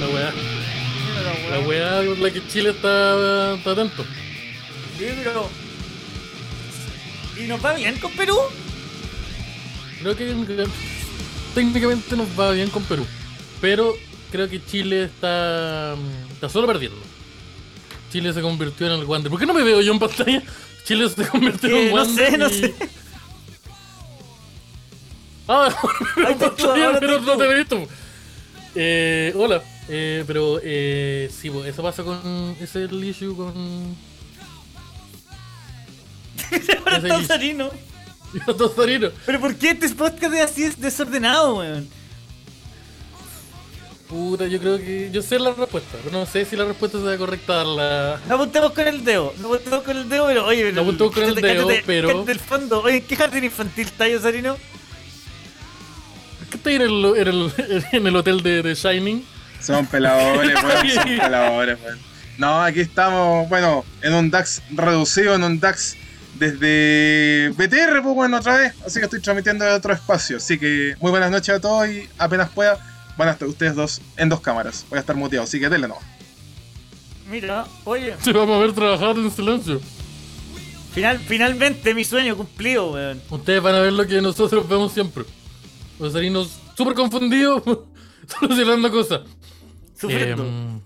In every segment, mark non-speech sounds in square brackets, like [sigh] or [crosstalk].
la weá. La weá con la que Chile está, está atento. Sí, pero. ¿Y nos va bien con Perú? Creo que técnicamente nos va bien con Perú. Pero creo que Chile está, está solo perdiendo. Chile se convirtió en el guante. ¿Por qué no me veo yo en pantalla? Chile se convirtió en Eh, un no guante. sé, no y- sé. Ah, [laughs] me veo en tú, pantalla, pero no tú. te he visto. Eh, hola. Eh, pero eh, sí, pues, eso pasa con. Ese es el issue con. [laughs] Dos Zarinos. [laughs] Pero ¿por qué este podcast es así es desordenado, weón? Puta, yo creo que. Yo sé la respuesta, pero no sé si la respuesta sea correcta darla. No apuntemos con el dedo, no apuntemos con el dedo, pero oye, pero. No apuntemos con el cállate, dedo, cállate, pero- cállate del fondo. Oye, ¿qué jardín infantil está yo, Sarino? ¿Qué está en el, en el, [laughs] en el hotel de, de Shining? Son peladores, weón, [laughs] son peladores, weón. No, aquí estamos, bueno, en un DAX reducido, en un DAX desde BTR, pues bueno, otra vez. Así que estoy transmitiendo de otro espacio. Así que muy buenas noches a todos y apenas pueda, van a estar ustedes dos en dos cámaras. Voy a estar muteado, así que denle no. Mira, oye, Se vamos a ver trabajar en silencio. final, finalmente mi sueño cumplido, weón. Ustedes van a ver lo que nosotros vemos siempre. Los Zarinos súper confundidos, [laughs] solucionando cosas. Sufriendo. Em,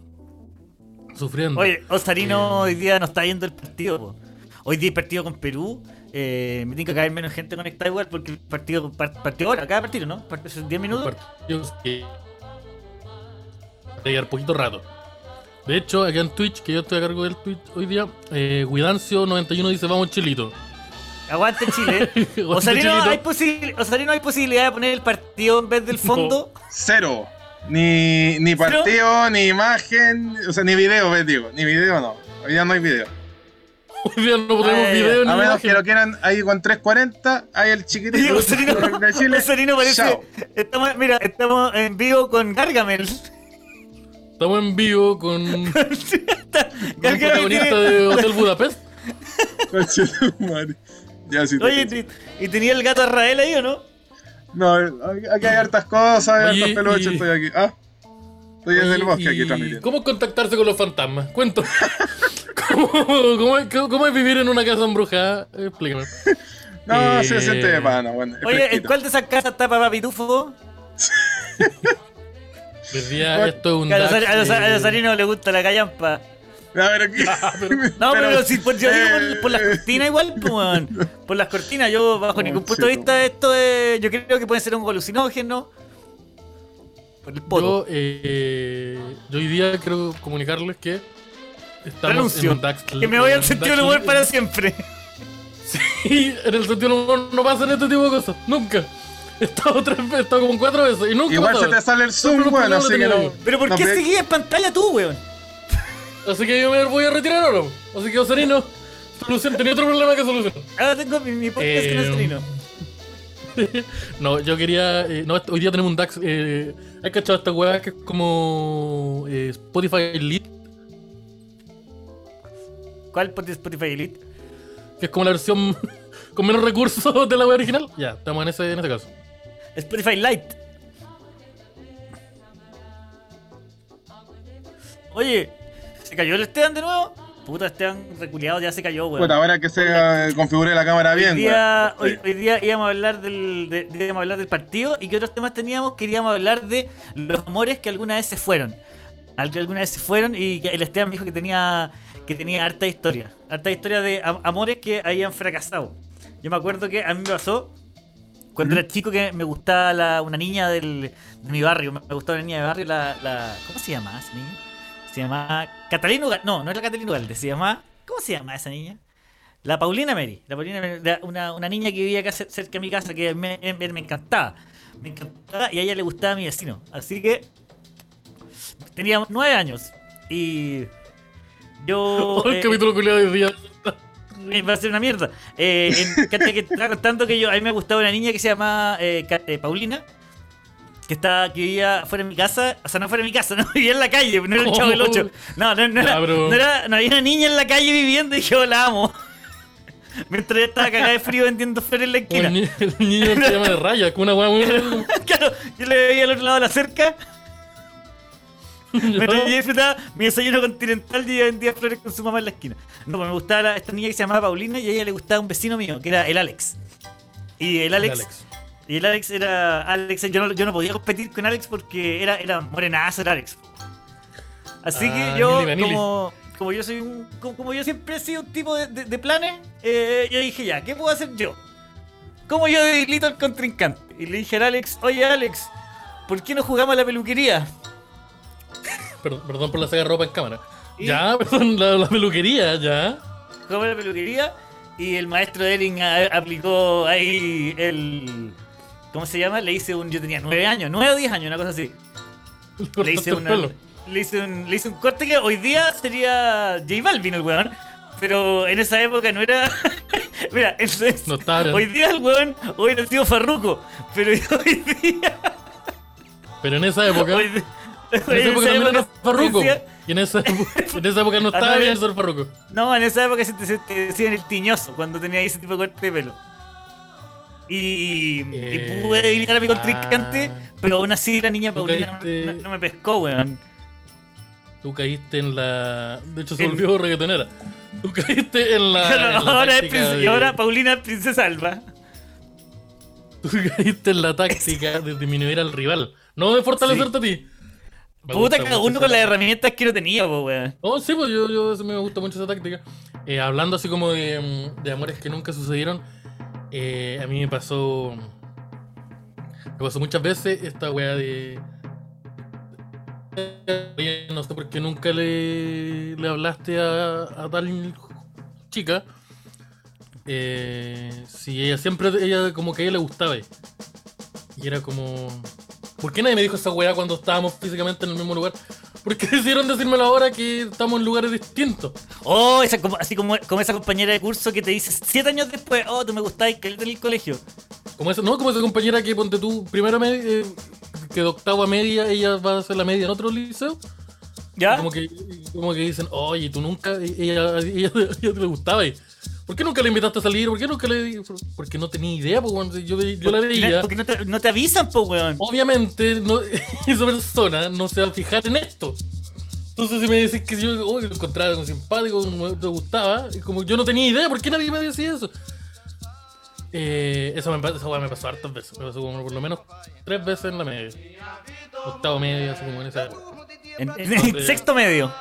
sufriendo. Oye, Osarino Eh. hoy día no está yendo el partido, po. Hoy día hay partido con Perú. Eh, me tiene que caer menos gente conectada igual porque el partido par- partido ahora, cada partido, ¿no? Partido en 10 minutos. partidos que va a llegar poquito rato. De hecho, acá en Twitch, que yo estoy a cargo del Twitch hoy día, eh, Guidancio91 dice vamos Chilito. Aguante Chile. [laughs] Aguante, Osarino, Chilito. hay Osarino, hay posibilidad de poner el partido en vez del fondo. Cero. Ni, ni partido, ni imagen, o sea, ni video, ves, digo. Ni video no. Hoy día no hay video. Hoy día no ponemos Ay, video ni A menos imagen. que lo quieran ahí con 340, ahí el chiquitito Osarino, de Chile. [laughs] Osarino parece. Chao. Estamos, mira, estamos en vivo con Gargamel. Estamos en vivo con [laughs] Gargamel protagonista de Hotel Budapest. [laughs] Ya sí. Oye. ¿y tenía el gato Rael ahí o no? No, aquí hay hartas cosas, hay hartas peluches, y- estoy aquí. Ah, estoy en el bosque y aquí transmitiendo. ¿Cómo contactarse con los fantasmas? Cuento. [laughs] ¿Cómo, cómo es, cómo es vivir en una casa embrujada? Explícame. [laughs] No, Eh, se siente de pana, bueno. es Oye, ¿en cuál de esas casas está Papá Pitufo? Decía, esto es un a los- a los- a los eh, Sarinos le gusta la callampa. A ver, aquí. No, [laughs] pero, si por, yo digo por, eh, por las cortinas igual, [laughs] pues, weón. Por las cortinas, yo bajo Oh, ningún punto de vista esto es... Yo creo que puede ser un alucinógeno. Por el poto. Yo, eh, yo hoy día quiero comunicarles que estamos Renuncio. en un DAX. que me voy al sentido del DAX- humor para siempre. Sí, en el sentido del humor no pasan este tipo de cosas. Nunca. He estado tres veces, he estado como cuatro veces y nunca Igual se te sale el zoom, los bueno, así que no. Pero ¿por no, qué pero- seguís en pantalla tú, weón? Así que yo me voy a retirar ahora. Así que Osarino, solución, tenía otro problema que solucionar. Ahora tengo mi, mi podcast que no es Eh. [laughs] No, yo quería. eh, no, hoy día tenemos un DAX. Eh, ¿Has cachado esta weá que es como eh, Spotify Elite? ¿Cuál Spotify Elite? Que es como la versión [laughs] con menos recursos de la web original. Ya, estamos en ese, en ese caso. Spotify Lite. Oye, ¿se cayó el Esteban de nuevo? Puta, Esteban reculeado ya se cayó, weón. Puta, ahora que se eh, configure la cámara bien, Hoy día, hoy, hoy día íbamos a hablar del de- de- íbamos a hablar del partido y qué otros temas teníamos. Queríamos hablar de los amores que alguna vez se fueron. Al que alguna vez se fueron y que el Esteban dijo que tenía que tenía harta historia. Harta historia de am- amores que habían fracasado. Yo me acuerdo que a mí me pasó cuando era chico que me gustaba la- una niña del, de mi barrio. Me gustaba una niña de barrio la, la ¿cómo se llamaba esa niña? Se llamaba Catalina Ugalde no no era Catalina Ugalde se llamaba ¿cómo se llama esa niña? La Paulina Mary, la Paulina Mary, la- una, una niña que vivía acá cer- cerca de mi casa que me, me- me encantaba. Me encantaba y a ella le gustaba a mi vecino. Así que tenía nueve años y yo... [laughs] el eh, capítulo culiado de día. eh, va a ser una mierda. Eh, en, cacha que yo, a mí me gustaba una niña que se llama eh, Ca- eh, Paulina. Que estaba, que vivía fuera de mi casa, o sea, no fuera de mi casa, [laughs] no vivía en la calle, no era el chavo del 8. No, no, no, era, pero- no, era- no había una niña en la calle viviendo y yo la amo. [laughs] Mientras ella estaba cagada de frío vendiendo flores en la esquina. el, [laughs] el niño se llama de raya, con una weá muy. claro, yo le veía al otro lado de la cerca. Mientras yo disfrutaba mi desayuno continental y vendía flores con su mamá en la esquina. No, pues me gustaba la- esta niña que se llamaba Paulina y a ella le gustaba un vecino mío, que era el Alex. Y el Alex, Alex. Y el Alex era Alex, yo no, yo no podía competir con Alex porque era, era morenazo el Alex. Así Ah, que yo, Nili Vanilli. como, como yo soy un, como, como yo siempre he sido un tipo de, de- de planes, eh, yo dije ya, ¿qué puedo hacer yo? ¿Cómo yo debilito al contrincante? Y le dije al Alex, oye Alex, ¿por qué no jugamos a la peluquería? Perdón, perdón por la saga de ropa en cámara. Y- Ya, [laughs] perdón, la, la peluquería, ya. Jugamos a la peluquería y el maestro Ering a- aplicó ahí el... ¿Cómo se llama? Le hice un... Yo tenía nueve años, nueve o diez años, una cosa así. [laughs] Le hice, el una, le, hice un, le hice un corte que hoy día sería J Balvin el weón. Pero en esa época no era. [laughs] Mira, entonces, No hoy día el weón hubiera sido Farruko. Pero [laughs] hoy día. Pero en esa época. Hoy, En esa época también era Farruko. decía- Y en esa, en esa época no estaba bien ya. ser Farruko. no, en esa época se te, se te decían el tiñoso cuando tenía ese tipo de corte de pelo. Y, Eh, y pude debilitar a mi contrincante, ah. pero aún así la niña Paulina no, caíste- no- no me pescó, weón. Tú caíste en la. De hecho, se volvió reggaetonera. Tú caíste en la. en la ahora, es de- y ahora Paulina es princesa Alba. Tú caíste en la táctica de disminuir al rival. No de fortalecerte a ti. Me Puta, cada uno con las herramientas que no tenía, po, weón. Oh, sí, pues yo, yo me gusta mucho esa táctica. Eh, hablando así como de, mm, de amores que nunca sucedieron, eh, a mí me pasó. Me pasó muchas veces esta weá de. No sé por qué nunca le, le hablaste a, a tal chica. Eh, si ella siempre, ella como que a ella le gustaba. Y era como. ¿Por qué nadie me dijo esa weá cuando estábamos físicamente en el mismo lugar? ¿Por qué [laughs] decidieron decírmelo ahora que estamos en lugares distintos? Oh, esa, como, así como, como esa compañera de curso que te dice siete años después, oh, tú me gustabas que en el colegio. Como esa, no, como esa compañera que ponte tú, primero media, eh, que de octavo a media, ella va a hacer la media en otro liceo. ¿Ya? Como que, como que dicen, oye, tú nunca, ella, ella, [laughs] ella te le gustaba. y, ¿Por qué nunca le invitaste a salir? ¿Por qué nunca le.? Porque no tenía idea, pues, cuando yo, yo la veía. Porque no te, no te avisan, po, weón. Obviamente, no, [laughs] esa persona no se va a fijar en esto. Entonces, si me decís que yo oh, lo encontraba como simpático, como te gustaba, y como yo no tenía idea, ¿por qué nadie me decía eso? Eh, eso me, esa weá me pasó hartas veces. Me pasó como por lo menos tres veces en la media. Octavo medio, así como en esa época. En, en sexto medio.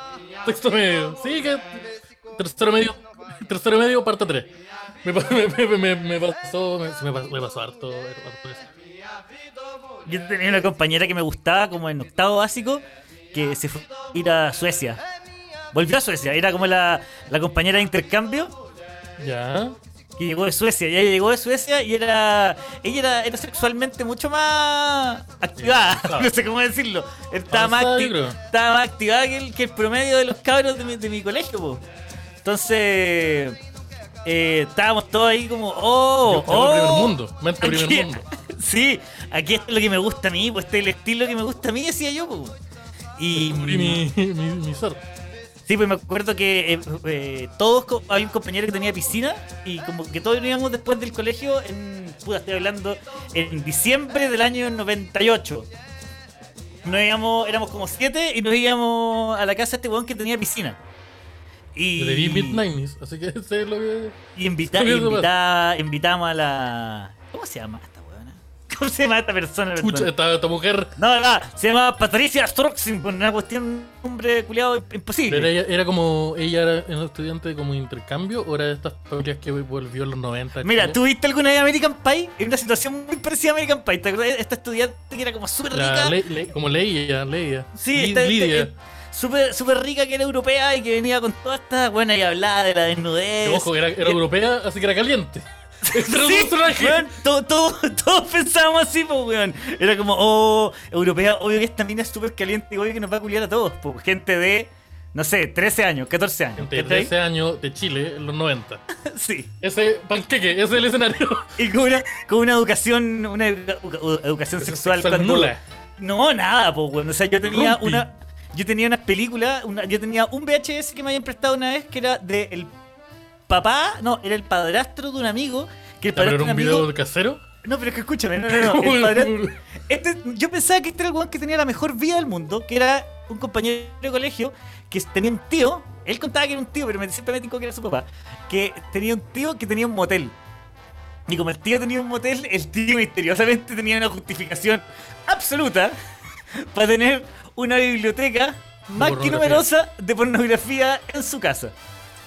Sexto medio. Sí, que. Tercero medio. Tercero medio, parte 3. Me, me, me, me, pasó. Me, pasó, me pasó harto, harto eso. Yo tenía una compañera que me gustaba como en octavo básico que se fue a ir a Suecia. Volvió a Suecia, era como la, la compañera de intercambio Ya. que llegó de Suecia. Y ella llegó de Suecia y era. Ella era, era sexualmente mucho más activada. [laughs] No sé cómo decirlo. Estaba más, acti- estaba más activada que el, que el promedio de los cabros de mi, de mi colegio, po. Entonces. eh, estábamos todos ahí como. ¡Oh! ¡Oh! primer mundo, mente primer Aquí- mundo. [laughs] Sí, aquí está lo que me gusta a mí, pues este es el estilo que me gusta a mí, decía yo, pues. Y. Descubrí mi, [laughs] mi, mi ser. Sí, pues me acuerdo que eh, eh, todos, había un compañero que tenía piscina y como que todos íbamos después del colegio en, puta, estoy hablando, en diciembre del año 98. Nos íbamos, éramos como siete y nos íbamos a la casa de este weón que tenía piscina. Y, Yo le vi Mid-90s, así que [laughs] sé lo que. y invita, invita- invitamos a la... ¿Cómo se llama esta weona? [laughs] ¿Cómo se llama esta persona? Perdón? esta, esta mujer. No, no, se llama Patricia Stroxin, por una cuestión, un hombre culiado imposible. Era, ella- era como. Ella era un estudiante como de intercambio o era de estas familias que volvió en los 90. Mira? ¿tú viste alguna vez American Pie? En una situación muy parecida a American Pie. ¿Te acuerdas? Esta estudiante que era como súper rica. Le- Le- como Leia, Leia. Sí, esta- esta- Lidia. Súper súper rica que era europea y que venía con toda esta buena y hablaba de la desnudez. Que, Ojo, era, era europea, así que era caliente. [laughs] Sí, personaje. weón, todo- todo- todos pensábamos así, pues, weón. Era como, oh, europea, obvio que esta mina es súper caliente y obvio que nos va a culiar a todos. Pues, gente de, no sé, 13 años, 14 años. Gente de ¿cachai? 13 años de Chile en los 90. [laughs] Sí. Ese panqueque, ese es el escenario. [laughs] Y con una, con una educación, una edu- edu- educación sexual, Sexual cuando- nula. No, nada, pues, weón. O sea, yo tenía Rumpi. una. Yo tenía unas películas, una, yo tenía un VHS que me habían prestado una vez que era de el papá, no, era el padrastro de un amigo. Que el Pero era de un un amigo. video casero. No, pero es que escúchame, no, no, no. [laughs] el padrastro- este, yo pensaba que este era el weón que tenía la mejor vida del mundo, que era un compañero de colegio que tenía un tío, él contaba que era un tío, pero me, siempre me dijo que era su papá, que tenía un tío que tenía un motel. Y como el tío tenía un motel, el tío misteriosamente tenía una justificación absoluta [laughs] para tener una biblioteca más que numerosa de pornografía en su casa.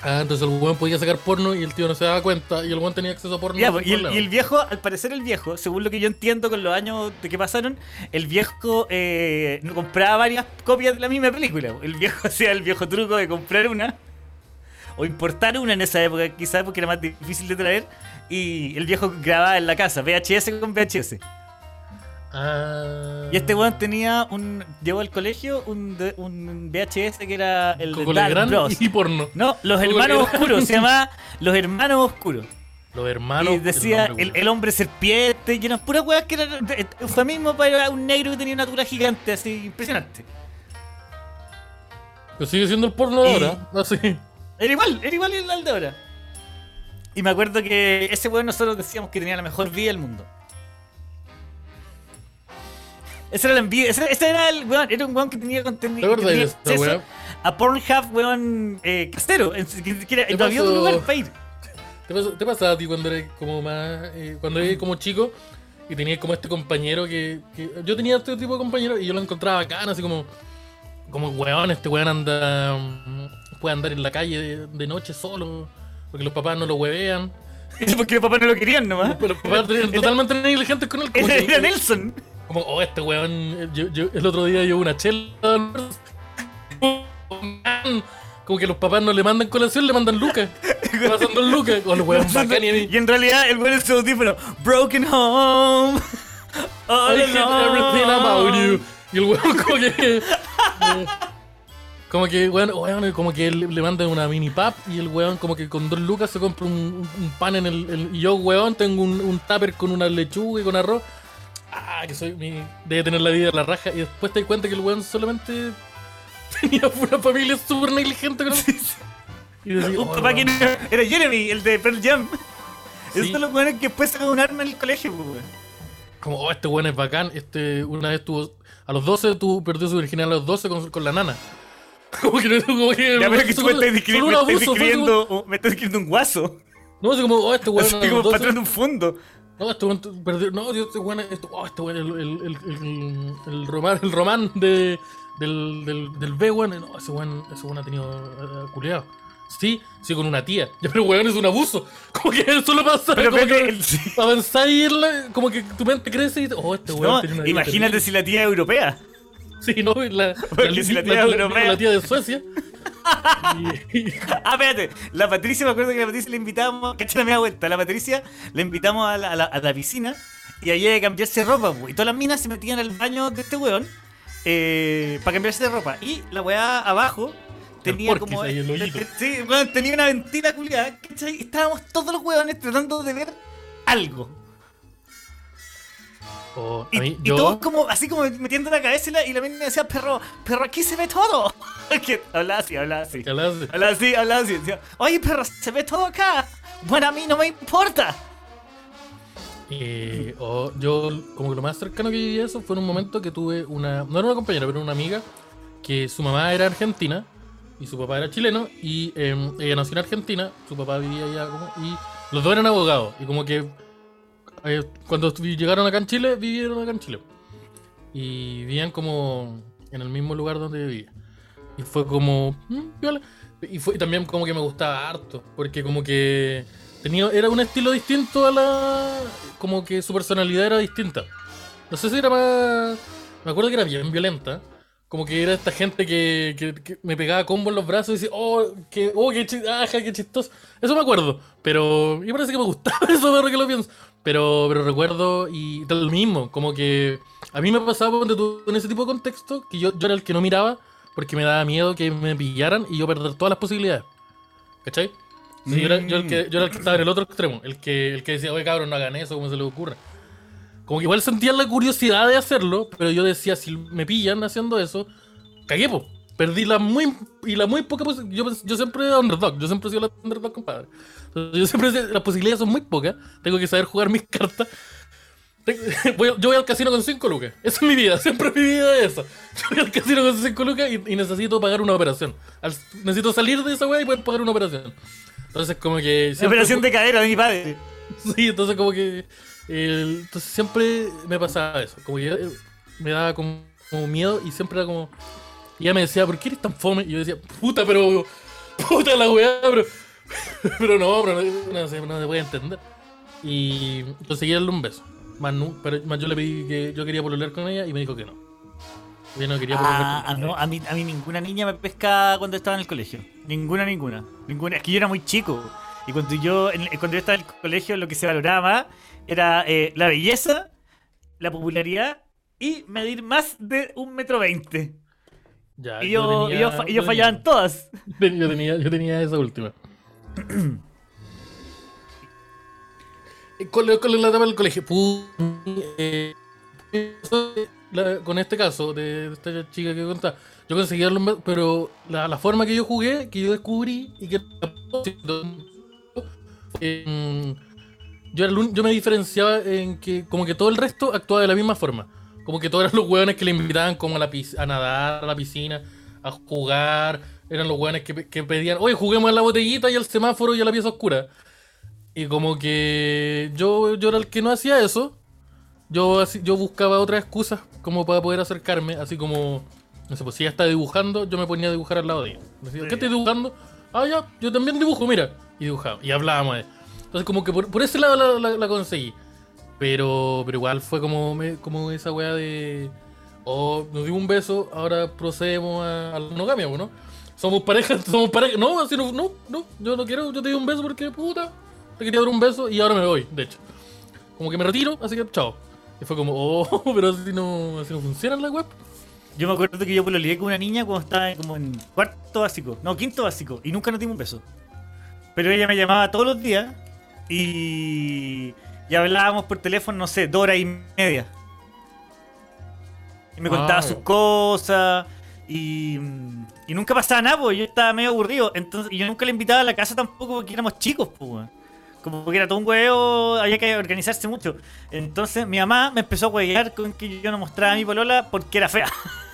Ah, entonces el weón podía sacar porno y el tío no se daba cuenta y el weón tenía acceso a porno. Ya, pues, y, el, problema. y el viejo, al parecer el viejo, según lo que yo entiendo con los años de que pasaron, el viejo eh, compraba varias copias de la misma película. El viejo [laughs] hacía el viejo truco de comprar una o importar una en esa época, quizás porque era más difícil de traer. Y el viejo grababa en la casa, VHS con VHS. Ah. Y este weón tenía un. Llevó al colegio un, de- un VHS que era el de Dark Bros. y porno. No, Los Coco Hermanos Legrand. Oscuros, se llamaba [laughs] Los Hermanos Oscuros. Los hermanos. y decía nombre, el, el hombre serpiente y unas puras weas que eran de- eufemismo para un negro que tenía una altura gigante, así impresionante. Pero sigue siendo el porno de ahora. Así. Era igual, era igual el de ahora. Y me acuerdo que ese weón nosotros decíamos que tenía la mejor vida del mundo. Ese era la envidia, ese, ese era el weón, era un weón que tenía ¿Te contenido. acuerdas de esa weá? A Pornhub, weón, eh, casero. en- que- que era- ¿Qué no había otro pasó? lugar para ir. ¿Te pasa, te pasaba a ti cuando eres como más. eh, cuando eres como chico y tenías como este compañero que, que- Yo tenía este tipo de compañero y yo lo encontraba bacán, así como. Como weón, este weón anda. mm, Puede andar en la calle de, de noche solo. Porque los papás no lo huevean. [laughs] Porque los papás no lo querían nomás. Pero los papás eran totalmente [laughs] negligentes con él. Era, era Nelson. Como, oh, este weón. Yo, yo- el otro día llevo una chela. Como que los papás no le mandan colación, le mandan lucas. Pasando en lucas. Con weón [laughs] bacán y en realidad el weón es audífono. Broken home. [laughs] All I everything about you. Y el weón como que. eh, como que, weón, weón, como que le, le mandan una mini pap y el weón como que con dos lucas se compra un, un- un pan en el, el- Y yo, weón, tengo un, un tupper con una lechuga y con arroz. Ah, que soy mi... Debe tener la vida de la raja. Y después te das cuenta que el weón solamente [laughs] tenía una familia súper negligente con él. Y decía, Un oh, papá que weón. no- era Jeremy, el de Pearl Jam. Sí. Esos son los weones que después sacan un arma en el colegio, pues, weón. Como, oh, este weón es bacán. Este, una vez tuvo. A los 12 tuvo, perdió su virginidad a los 12 con, con la nana. [laughs] Como que no como que. Ya, pero que tú me estás me abuso, describiendo, un- me estás describiendo un guaso. No, así como, oh, este weón. Los como 12 patrón de un fondo. No, este weón perdió. No, Dios, este weón. Este, oh, este el, el, el, el, el román, el román de, del, del, del B, weón. No, ese weón, ese ha tenido uh, culiado. Sí, sí, con una tía. [laughs] Ya, pero weón es un abuso. Como que eso lo pasa. Pero como que el- sí. avanzáis y la- como que tu mente crece y. Oh, este weón. No, tiene una vida imagínate si la tía es europea. Sí, no, la, Porque la, si la la- tía la- europea- la tía de Suecia. Y- [laughs] Ah, espérate. La Patricia, me acuerdo que la Patricia la invitamos. Cacha la media vuelta. La Patricia la invitamos a la, a la- a la piscina y hay que cambiarse de ropa, pues. Y todas las minas se metían al baño de este weón eh, para cambiarse de ropa. Y la weá abajo tenía como. ahí, sí, tenía una ventila culiada. ¿cachai? Estábamos todos los weones tratando de ver algo. Oh, Y, mí, y yo, todos como, así como metiendo la cabeza y la, y la mina me decía, perro, perro, aquí se ve todo. [laughs] Que hablaba así, hablaba así. Hablaba así, hablaba así. Decía, Oye, perro, se ve todo acá. Bueno, a mí no me importa. eh, oh, yo, como que lo más cercano que viví a eso fue en un momento que tuve una. No era una compañera, pero una amiga. Que su mamá era argentina y su papá era chileno. Y eh, ella nació en Argentina, su papá vivía allá. Como, y los dos eran abogados. Y como que. Eh, cuando llegaron acá en Chile, vivieron acá en Chile. Y vivían como en el mismo lugar donde vivía. Y fue como. mm. Y, fue, también como que me gustaba harto. Porque como que. Tenía, era un estilo distinto a la. Como que su personalidad era distinta. No sé si era más. Me acuerdo que era bien violenta. Como que era esta gente que, que- me pegaba combo en los brazos y decía, oh, que, oh, qué, chi- ajá, qué chistoso. Eso me acuerdo. Pero. Y parece que me gustaba [laughs] eso ahora que lo pienso. Pero, pero recuerdo y tal mismo. Como que. A mí me pasaba en ese tipo de contexto que yo, yo era el que no miraba porque me daba miedo que me pillaran y yo perder todas las posibilidades. ¿Cachai? Yo, era, yo el que, era el que estaba en el otro extremo, el que, el que decía, oye cabrón, no hagan eso, como se les ocurre. Como que igual sentía la curiosidad de hacerlo, pero yo decía, si me pillan haciendo eso, cagué, po. Perdí la muy, y la muy poca posi- yo, yo siempre era underdog, yo siempre he sido la underdog, compadre. Yo siempre las posibilidades son muy pocas, tengo que saber jugar mis [laughs] cartas. [laughs] Voy- yo voy al casino con 5 lucas. Esa es mi vida, [laughs] siempre mi vida es esa. Yo voy al casino con 5 lucas y, y necesito pagar una operación. Al- necesito salir de esa weá y poder pagar una operación. Entonces, como que. Siempre operación de cadera de mi padre. Sí, entonces, como que. entonces, siempre me pasaba eso. Como que eh, me daba como, como miedo y siempre era como. Y ella me decía, ¿por qué eres tan fome? Y yo decía, puta, pero. Puta la weá, pero. [laughs] Pero no, pero no, no se, no se puede entender. Y conseguí darle un beso. Más, pero, más yo le pedí que yo quería pololear con ella y me dijo que no. Yo no quería Ah, con ella. a mí, a mí ninguna niña me pesca cuando estaba en el colegio. Ninguna, ninguna. Ninguna. Es que yo era muy chico. Y cuando yo, en- cuando yo estaba en el colegio, lo que se valoraba más era eh, la belleza, la popularidad y medir más de un metro veinte. Ya, Y yo, tenía- y yo, fa- yo tenía- fallaba en todas. [laughs] Yo tenía, yo tenía esa última. Con, la- con la etapa del colegio. eh, la- con este caso de esta chica que contaba, yo conseguí darle un beso, pero la, la forma que yo jugué, que yo descubrí y que eh, yo, era el un- yo me diferenciaba en que como que todo el resto actuaba de la misma forma. Como que todos eran los hueones que le invitaban como a, la a nadar a la piscina, a jugar. Eran los hueones que, que pedían, oye, juguemos a la botellita y al semáforo y a la pieza oscura. Y como que yo, yo era el que no hacía eso. Yo, yo buscaba otras excusas como para poder acercarme, así como, no sé, pues si ella está dibujando, yo me ponía a dibujar al lado de ella. Decía, ¿qué estás dibujando? Ah, ya, yo también dibujo, mira. Y dibujaba, y hablábamos de Entonces como que por, por ese lado la, la- la conseguí. Pero, pero igual fue como, me- como esa weá de, oh, nos dio un beso, ahora procedemos a, a la monogamia, ¿no? Somos pareja, [laughs] somos pareja. No, así no, no, no, yo no quiero, yo te di un beso porque puta, te quería dar un beso y ahora me voy, de hecho. Como que me retiro, así que chao. Y fue como, oh, [laughs] pero así no, así no funciona la web. Yo me acuerdo que yo pololeé con una niña cuando estaba como en cuarto básico. No, quinto básico. Y nunca nos dimos un beso. Pero ella me llamaba todos los días y, y hablábamos por teléfono, no sé, dos horas y media. Y me contaba Ah. sus cosas y, y nunca pasaba nada, pues yo estaba medio aburrido. Entonces, y yo nunca le invitaba a la casa tampoco porque éramos chicos, pues. Como que era todo un huevo, había que organizarse mucho. Entonces mi mamá me empezó a huevear con que yo no mostraba a mi polola porque era fea. [laughs]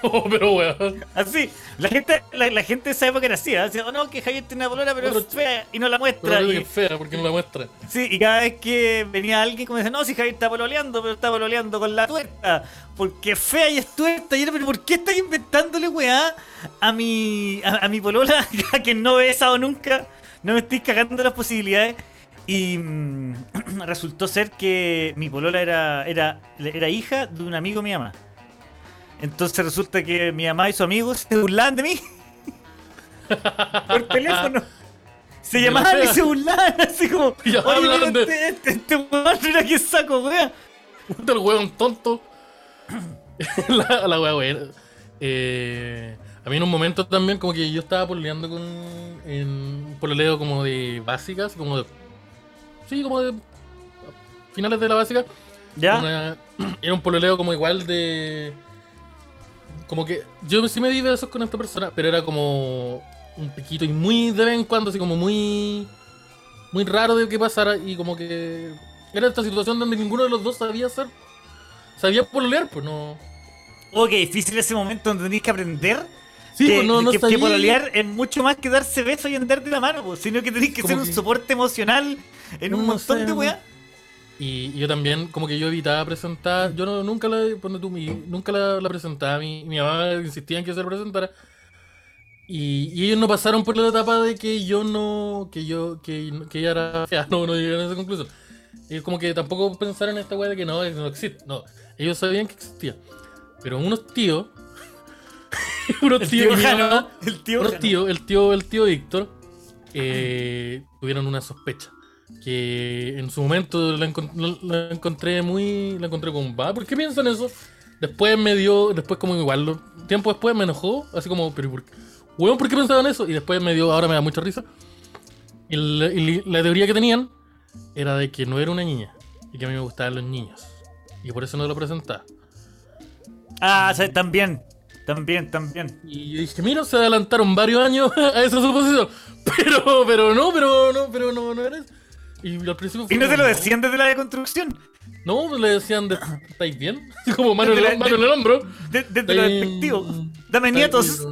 [laughs] Oh, pero weón. Así, la gente, la, la gente de esa época era así, ¿eh? Decía, oh, no, que Javier tiene una polora, pero es fea y no la muestra. Y, es fea porque no la muestra. sí, y cada vez que venía alguien como decía, no, si Javier está pololeando, pero está pololeando con la tuerta, porque es fea y es tuerta. Y era, pero ¿por qué estás inventándole weá a mi, a, a mi polola [laughs] que no he besado nunca? No me estoy cagando las posibilidades. Y mm, [clears throat] resultó ser que mi polola era, era, era hija de un amigo de mi mamá. Entonces resulta que mi mamá y su amigo se burlaban de mí. [laughs] Por teléfono. Se llamaban la y se burlaban así como. [laughs] Oye, este, este, este weón era que saco, wea. Puta el weón tonto. [laughs] la, la wea buena. Eh, a mí en un momento también como que yo estaba pololeando con en un pololeo como de básicas, como de sí, como de finales de la básica. ¿Ya? Una- [clears throat] era un pololeo como igual de como que yo sí me di besos con esta persona, pero era como un piquito y muy de vez en cuando, así como muy muy raro de que pasara y como que era esta situación donde ninguno de los dos sabía hacer sabía pololear, pues no Oh, qué difícil ese momento donde tenés que aprender. Sí, que, pues no, no que, que sabía. pololear es mucho más que darse besos y andar de la mano, pues, sino que tenés que Como ser un que- soporte emocional en un No montón sé, de weá. Y yo también, como que yo evitaba presentar, yo no, nunca la, ponte tú, mi- nunca la, la presentaba, mi, mi mamá insistía en que se la presentara. Y, y ellos no pasaron por la etapa de que yo no, que yo, que, que ella era fea, [laughs] no, no llegaron a esa conclusión. Ellos como que tampoco pensaron en esta weá de que no, no existe, no, ellos sabían que existía. Pero unos tíos, [laughs] unos El tíos, tío mi Jano, mamá, el tío unos Jano. tíos, el tío, el tío Víctor, eh, tuvieron una sospecha. Que en su momento la, encon- la- la encontré muy. La encontré como, va, ¿por qué piensan eso? Después me dio, después como igual, tiempo después me enojó, así como, pero ¿por qué? Weón, ¿por qué pensaban eso? Y después me dio, ahora me da mucha risa. Y la, y la teoría que tenían era de que no era una niña y que a mí me gustaban los niños. Y por eso no lo presentaba. Ah, sí, también. También, también. Y yo dije, mira, se adelantaron varios años [laughs] a esa suposición. Pero, pero no, pero no, pero no, no era eso. Y al principio Y no te como, lo decían desde la deconstrucción. No, pues le decían, de, ¿estáis bien? [laughs] Como mano, en la- mano en el hombro. De- Desde lo Estáis- despectivo. Dame nietos.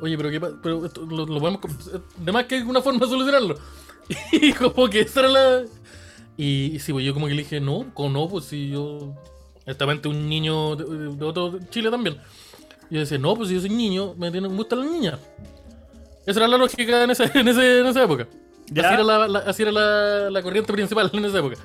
Oye, pero qué pero esto lo, lo podemos. Además que hay una forma de solucionarlo. [laughs] Y como que esa era la. Y, y sí, pues yo como que le dije, no, como no, pues si yo. Exactamente un niño de, de otro Chile también. Y yo decía, no, pues si yo soy niño, me, tienen, me gustan las niñas. Esa era la lógica en esa, [laughs] en ese- en esa época. ¿Ya? Así era, la, la- así era la, la corriente principal en esa época.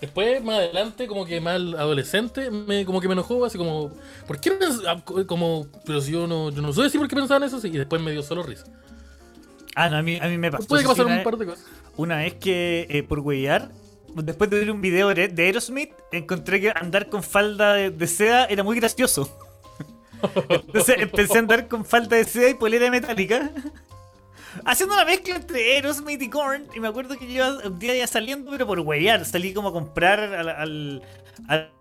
Después, más adelante, como que más adolescente, me, como que me enojó, así como, ¿por qué ah, co- como, pero si yo no, yo no sé decir por qué pensaban eso, sí, y después me dio solo risa. Ah, no, a mí, a mí me pasó. Puede que una un par de cosas. Una vez que eh, por huellar, después de ver un video de de Aerosmith, encontré que andar con falda de, de seda era muy gracioso. [laughs] Entonces empecé a andar con falda de seda y polera metálica. Haciendo una mezcla entre Aerosmith y Korn. Y me acuerdo que yo un día ya saliendo, pero por huellar. Salí como a comprar al. al, al-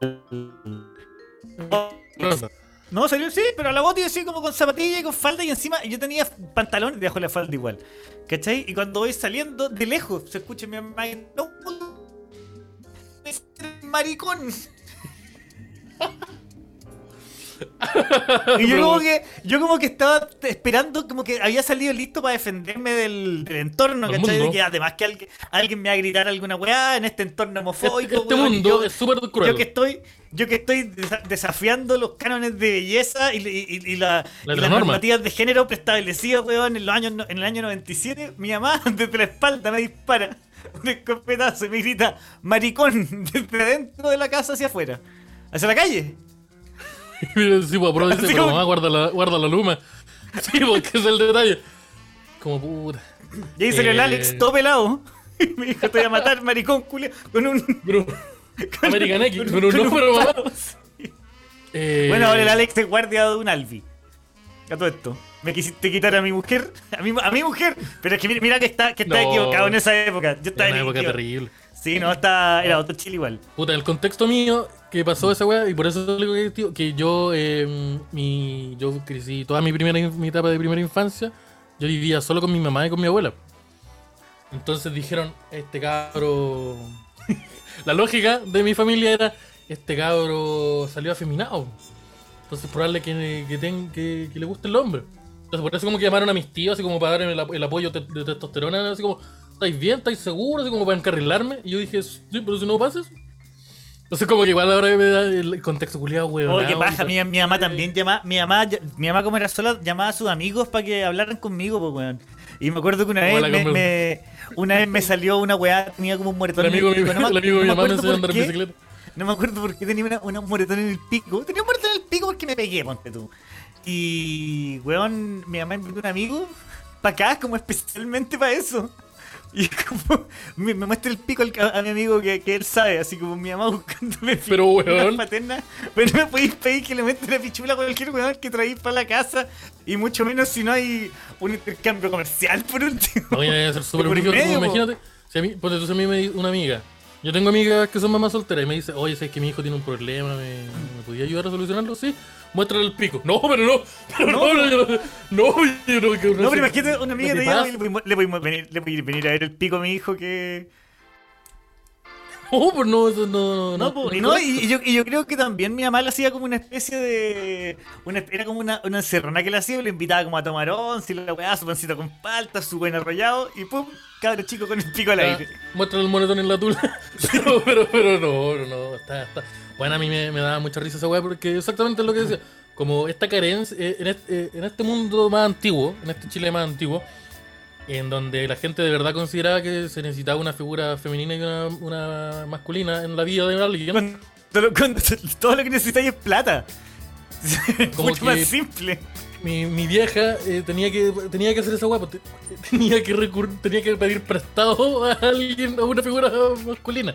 no, salió sí, pero a la boti así como con zapatilla y con falda y encima yo tenía pantalón debajo de la falda igual. ¿Cachai? Y cuando voy saliendo de lejos se escucha mi mamá y no maricón. [laughs] y yo como que yo como que estaba esperando como que había salido listo para defenderme del, del entorno, ¿cachai? De que además que alguien, alguien me va a gritar alguna weá en este entorno homofóbico. Este, este mundo yo- es súper cruel. yo que estoy, yo que estoy desa- desafiando los cánones de belleza y, y- y- y la- La y las norma. normativas de género preestablecidas, weón, en los años en el año 97, mi mamá [laughs] desde la espalda me dispara un escopetazo y me grita maricón [laughs] desde dentro de la casa hacia afuera. Hacia la calle. [laughs] Mira, sí, pues, pero dice, pero mamá, guarda la, guarda la luma. [laughs] Sí, porque es el detalle. Como puta. Y ahí salió el Eh. Alex todo pelado. [laughs] Y me dijo, te voy a matar, maricón, culia, con un... Pero, con- American X, con- con un número, mamá. Eh, Bueno, ahora el Alex es guardia de un Albi. A todo esto. Me quisiste quitar a mi mujer. A mi, a mi mujer. Pero es que mira, mira que está, que está No. equivocado en esa época. Yo Era estaba una época terrible. Sí, no, está, era otro chile igual. Puta, el contexto mío que pasó esa weá, y por eso le digo que, que yo, eh, mi, yo crecí toda mi primera mi etapa de primera infancia, yo vivía solo con mi mamá y con mi abuela. Entonces dijeron, este cabro. [laughs] La lógica de mi familia era, este cabro salió afeminado. Entonces probable que, que, ten- que, que le guste el hombre. Entonces por eso como que llamaron a mis tíos, así como para darme el, el apoyo te- de testosterona, así como, ¿estáis bien? ¿Estáis seguros? Así como para encarrilarme. Y yo dije, sí, pero si no pasa eso. Entonces como que igual ahora me da el contexto culiado, weón. Oye, qué paja, mi, mi mamá también llama, mi mamá, mi mamá como era sola, llamaba a sus amigos para que hablaran conmigo, pues weón. Y me acuerdo que una vez me, ¿cómo- me- una vez me salió una weá, tenía como un moretón El en amigo, el pico. No el amigo mi mamá me enseñó a andar en bicicleta. No me acuerdo por qué tenía una, una- un moretón en el pico. Tenía un moretón en el pico porque me pegué, ponte tú. Y, weón, mi mamá invitó a un amigo para acá, como especialmente para eso. Y como [laughs] me, me muestra el pico al- a, a mi amigo que, que él sabe, así como mi mamá buscándome [laughs] Pero, weón. paternas. Pero no me podéis pedir que le metan la pichula a cualquier weón que traéis para la casa. Y mucho menos si no hay un intercambio comercial, por último. Oye, debe ser [laughs] súper. Imagínate, si a mí, tú, si a mí me di- una amiga. Yo tengo amigas que son mamás solteras y me dice, oye, sabes que mi hijo tiene un problema, ¿me, me podía ayudar a solucionarlo? Sí, muéstrale el pico. No, pero no, pero no, no, yo no, no, yo no, No, pero imagínate una amiga ¿Qué te y le podemos venir a ver el pico a mi hijo que. No, [laughs] pues no, eso no, no, No, po, y, no, y, y yo, y yo creo que también mi mamá le hacía como una especie de. Una, era como una, una encerrona que le hacía, le invitaba como a tomar once, la weá, su pancito con palta, su buen arrollado, y pum, cabro chico con el pico al aire. Muéstrale el monetón en la tula. [laughs] [laughs] pero, pero, pero no, no, no, está, está. Bueno, a mí me, me daba mucha risa esa weá porque exactamente es lo que decía. Como esta carencia, eh, en, este, eh, en este mundo más antiguo, en este Chile más antiguo, en donde la gente de verdad consideraba que se necesitaba una figura femenina y una, una masculina en la vida de alguien. Cuando, lo- cuando todo lo que necesitáis es plata. [laughs] Como Mucho más simple. Mi, mi vieja eh, tenía que tenía que hacer esa weá, pues, te- tenía que recurrir, tenía que pedir prestado a alguien, a una figura masculina,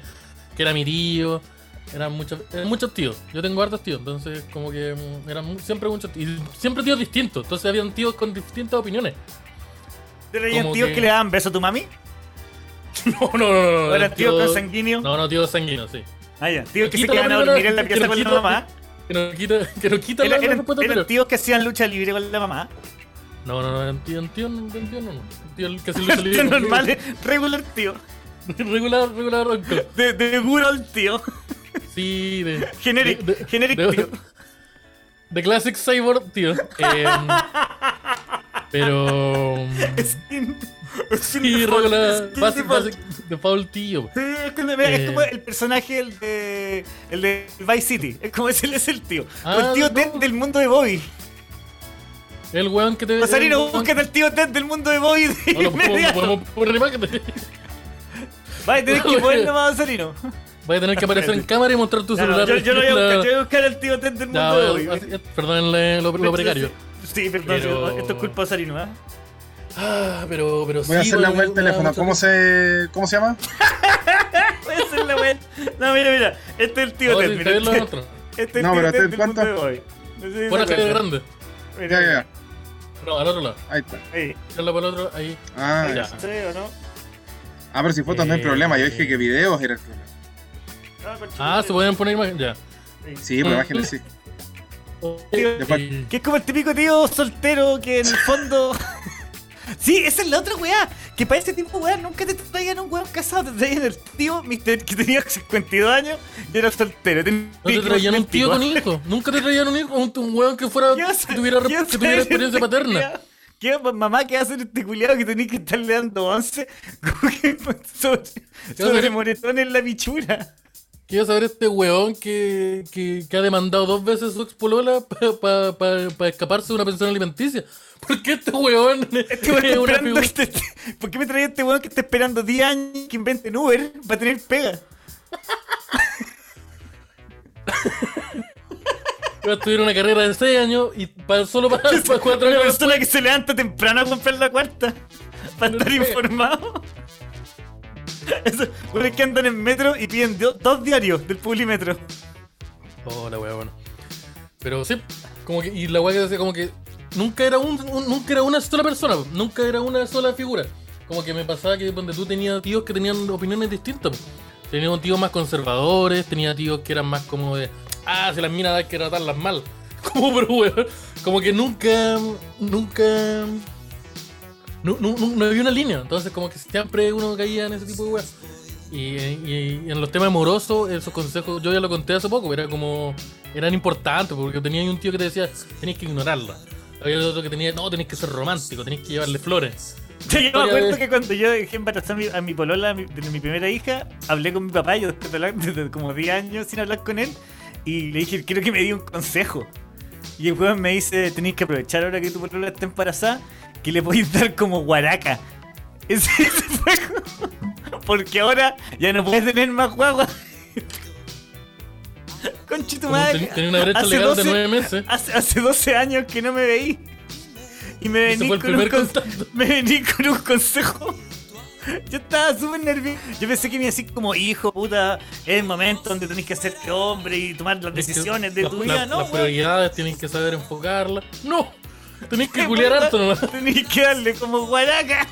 que era mi tío, eran muchos, eran muchos tíos, yo tengo hartos tíos, entonces como que mm, eran siempre muchos tíos, y siempre tíos distintos, entonces habían tíos con distintas opiniones. ¿Te reían Como tíos que- que... le daban beso a tu mami? [laughs] No, no, no, no, no. ¿O eran eran tíos consanguíneos? No, no, tíos sanguíneos, sí. Ah, ya. Tíos que se quedan a dormir en la pieza con la mamá. Que nos quita, que nos quita la, Eran, la eran- respuesta eran anterior. tíos que hacían lucha libre con la mamá. No, no, no, eran tíos, eran tíos, no, eran tíos, no. Tíos que hacen [laughs] lucha libre conmigo. normales, regular tío. [laughs] Regular, regular ronco. De, de Gurol, tío. Sí, de. Generic, de- de- generic, de- tío. de Classic Cyborg, tío. Eh, pero. [laughs] Skin. Skin Sí, Basic, default. basic default, tío. Sí, es, que, mira, es Eh. como el personaje el de, el de Vice City. Es como ese es el tío. Ah, el tío no. Ted del mundo de Bobby. El weón que te. Pasarino, búscate al tío Ted del mundo de Bobby de No lo podemos. Vaya a tener que poner nomás Pasarino. Voy a tener que aparecer en [laughs] cámara y mostrar tu no, celular. yo, yo lo voy a buscar, yo voy a buscar al tío Ted del mundo de Bobby. así- Perdónenle lo, lo precario. Sí, perdón, Pero- esto es culpa de Pasarino, ¿ah? Ah, pero, pero Voy a hacer la web del teléfono. ¿Cómo se, ¿Cómo se llama? [laughs] Voy a hacer la wea. No, mira, mira. Este es el tío No, Ted. mira, este, este es el No, tío pero Ted ¿cuánto? Pon a se Javier acuerdan. grande. Mira, Ya, ya. No, al otro lado. Ahí está. Ahí. Tírala para el otro, ahí. Ah, Ya. ya. ¿Sí o no? Ah, pero si fotos no hay Eh, problema. Yo dije que videos era el problema. Ah, Ah, se pueden poner imágenes. Ya. Sí, pero imágenes sí. Que es como el típico tío soltero que en el fondo. [laughs] sí, esa es la otra weá. Que para ese tipo de weá nunca te traían un weón casado. Te traían el tío mister, que tenía 52 años y era soltero. Tenía No te traían un tío con hijo. Nunca te traían un hijo. Un, un weón que fuera. ¿Qué vas a- que tuviera, que experiencia paterna. ¿Qué mamá qué va a hacer este culiado que tenía que estarle dando once? [laughs] Que sobre, sobre en la pichura. Quiero saber este weón que, que, que ha demandado dos veces su expolola [laughs] para pa, pa, pa escaparse de una pensión alimenticia. ¿Por qué este weón [laughs] Este weón es una figura? este- ¿Por qué me traía este weón que está esperando 10 años que invente en Uber para tener pega? [laughs] Va a estudiar una carrera de 6 años y solo para, para 4 Una años. persona que se levanta temprano a comprar la cuarta para estar pega. informado. [laughs] Eso, weones que andan en metro y piden dos diarios del Publimetro. Oh, la wea, bueno. Pero sí, como que, y la wea que decía como que nunca era un, un- nunca era una sola persona, nunca era una sola figura. Como que me pasaba que donde tú tenías tíos que tenían opiniones distintas. Tenía tíos más conservadores, tenía tíos que eran más como de, ah, si las minas hay que tratarlas mal. [laughs] Como, pero weón, como que nunca, nunca, no, no, no- no había una línea. Entonces como que siempre uno caía en ese tipo de weas. Y, y- y en los temas amorosos, esos consejos, yo ya lo conté hace poco, era como, eran importantes, porque tenía un tío que te decía, tenéis que ignorarla. Había otro que tenía, no, tenéis que ser romántico, tenéis que llevarle flores. [laughs] Yo me acuerdo que cuando yo dejé embarazar a mi, a mi polola, a mi, de mi primera hija, hablé con mi papá, yo después de hablar [laughs] desde como 10 años sin hablar con él, y le dije, quiero que me diga un consejo. Y el weón me dice, tenéis que aprovechar ahora que tu polola está embarazada, que le podéis dar como guaraca. [laughs] Ese, ese fue como- Porque ahora ya no puedes tener más guagua. [laughs] Conchito madre. ten- tenía una brecha hace legal de 12 nueve meses. Hace, hace 12 años que no me veí. Y me Ese vení fue el con un me vení con un consejo. [laughs] Yo estaba súper nervioso. Yo pensé que me iba a decir como, hijo, puta, es el momento donde tenés que hacerte hombre y tomar las decisiones de La- tu la- vida. No, Las prioridades tienes que saber enfocarlas. No, tenéis que [laughs] culiar harto nomás. [laughs] Tenés que darle como guaraca.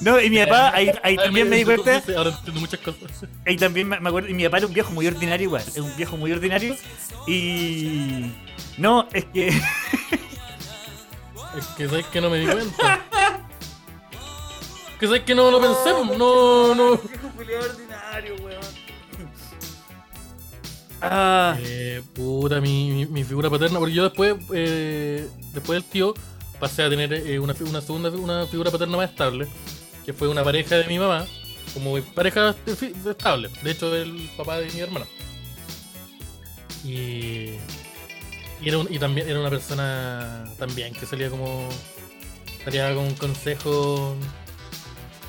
No, y mi papá, ahí, ahí también me di cuenta, Ahora entiendo muchas cosas. ahí también me me acuerdo, y mi papá era un viejo muy ordinario igual, es un viejo muy ordinario, y... No, es que... Es que sabes que no me di cuenta. Que sabes que no lo pensé, no, no. [laughs] Culiao ordinario, weón. Ah, Eh, puta, mi, mi, mi figura paterna, porque yo después, eh, después del tío, pasé a tener eh, una, una segunda una figura paterna más estable, que fue una pareja de mi mamá, como pareja estable, de hecho el papá de mi hermana. Y, y, era un- y también era una persona también que salía como, salía con un consejo,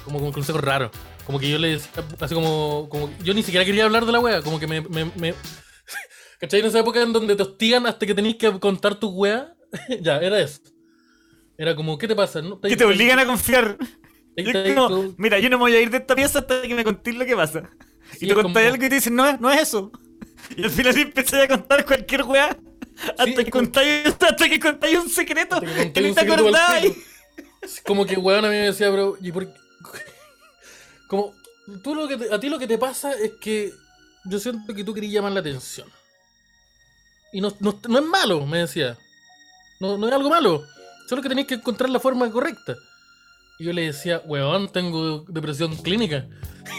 como con un consejo raro. Como que yo le decía, así como, como yo ni siquiera quería hablar de la wea, como que me, me, me- [laughs] ¿Cachai? En esa época en donde te hostigan hasta que tenéis que contar tu wea. [laughs] ya, era eso. Era como, ¿qué te pasa? ¿No? que te obligan a confiar. Como, mira, yo no me voy a ir de esta pieza hasta que me contéis lo que pasa. Sí, y te contáis como- algo y te dicen, no, no es eso. Y al final empecé a contar cualquier weá. Hasta, que como- contáis, hasta que contáis un secreto Hasta que que ni te acordáis. Como que weón a mí me decía, bro, ¿y por qué? Como, tú lo que te- a ti lo que te pasa es que yo siento que tú querías llamar la atención. Y no, no, es malo, me decía. No, no es algo malo. Solo que tenéis que encontrar la forma correcta. Y yo le decía, weón, tengo depresión clínica. [laughs]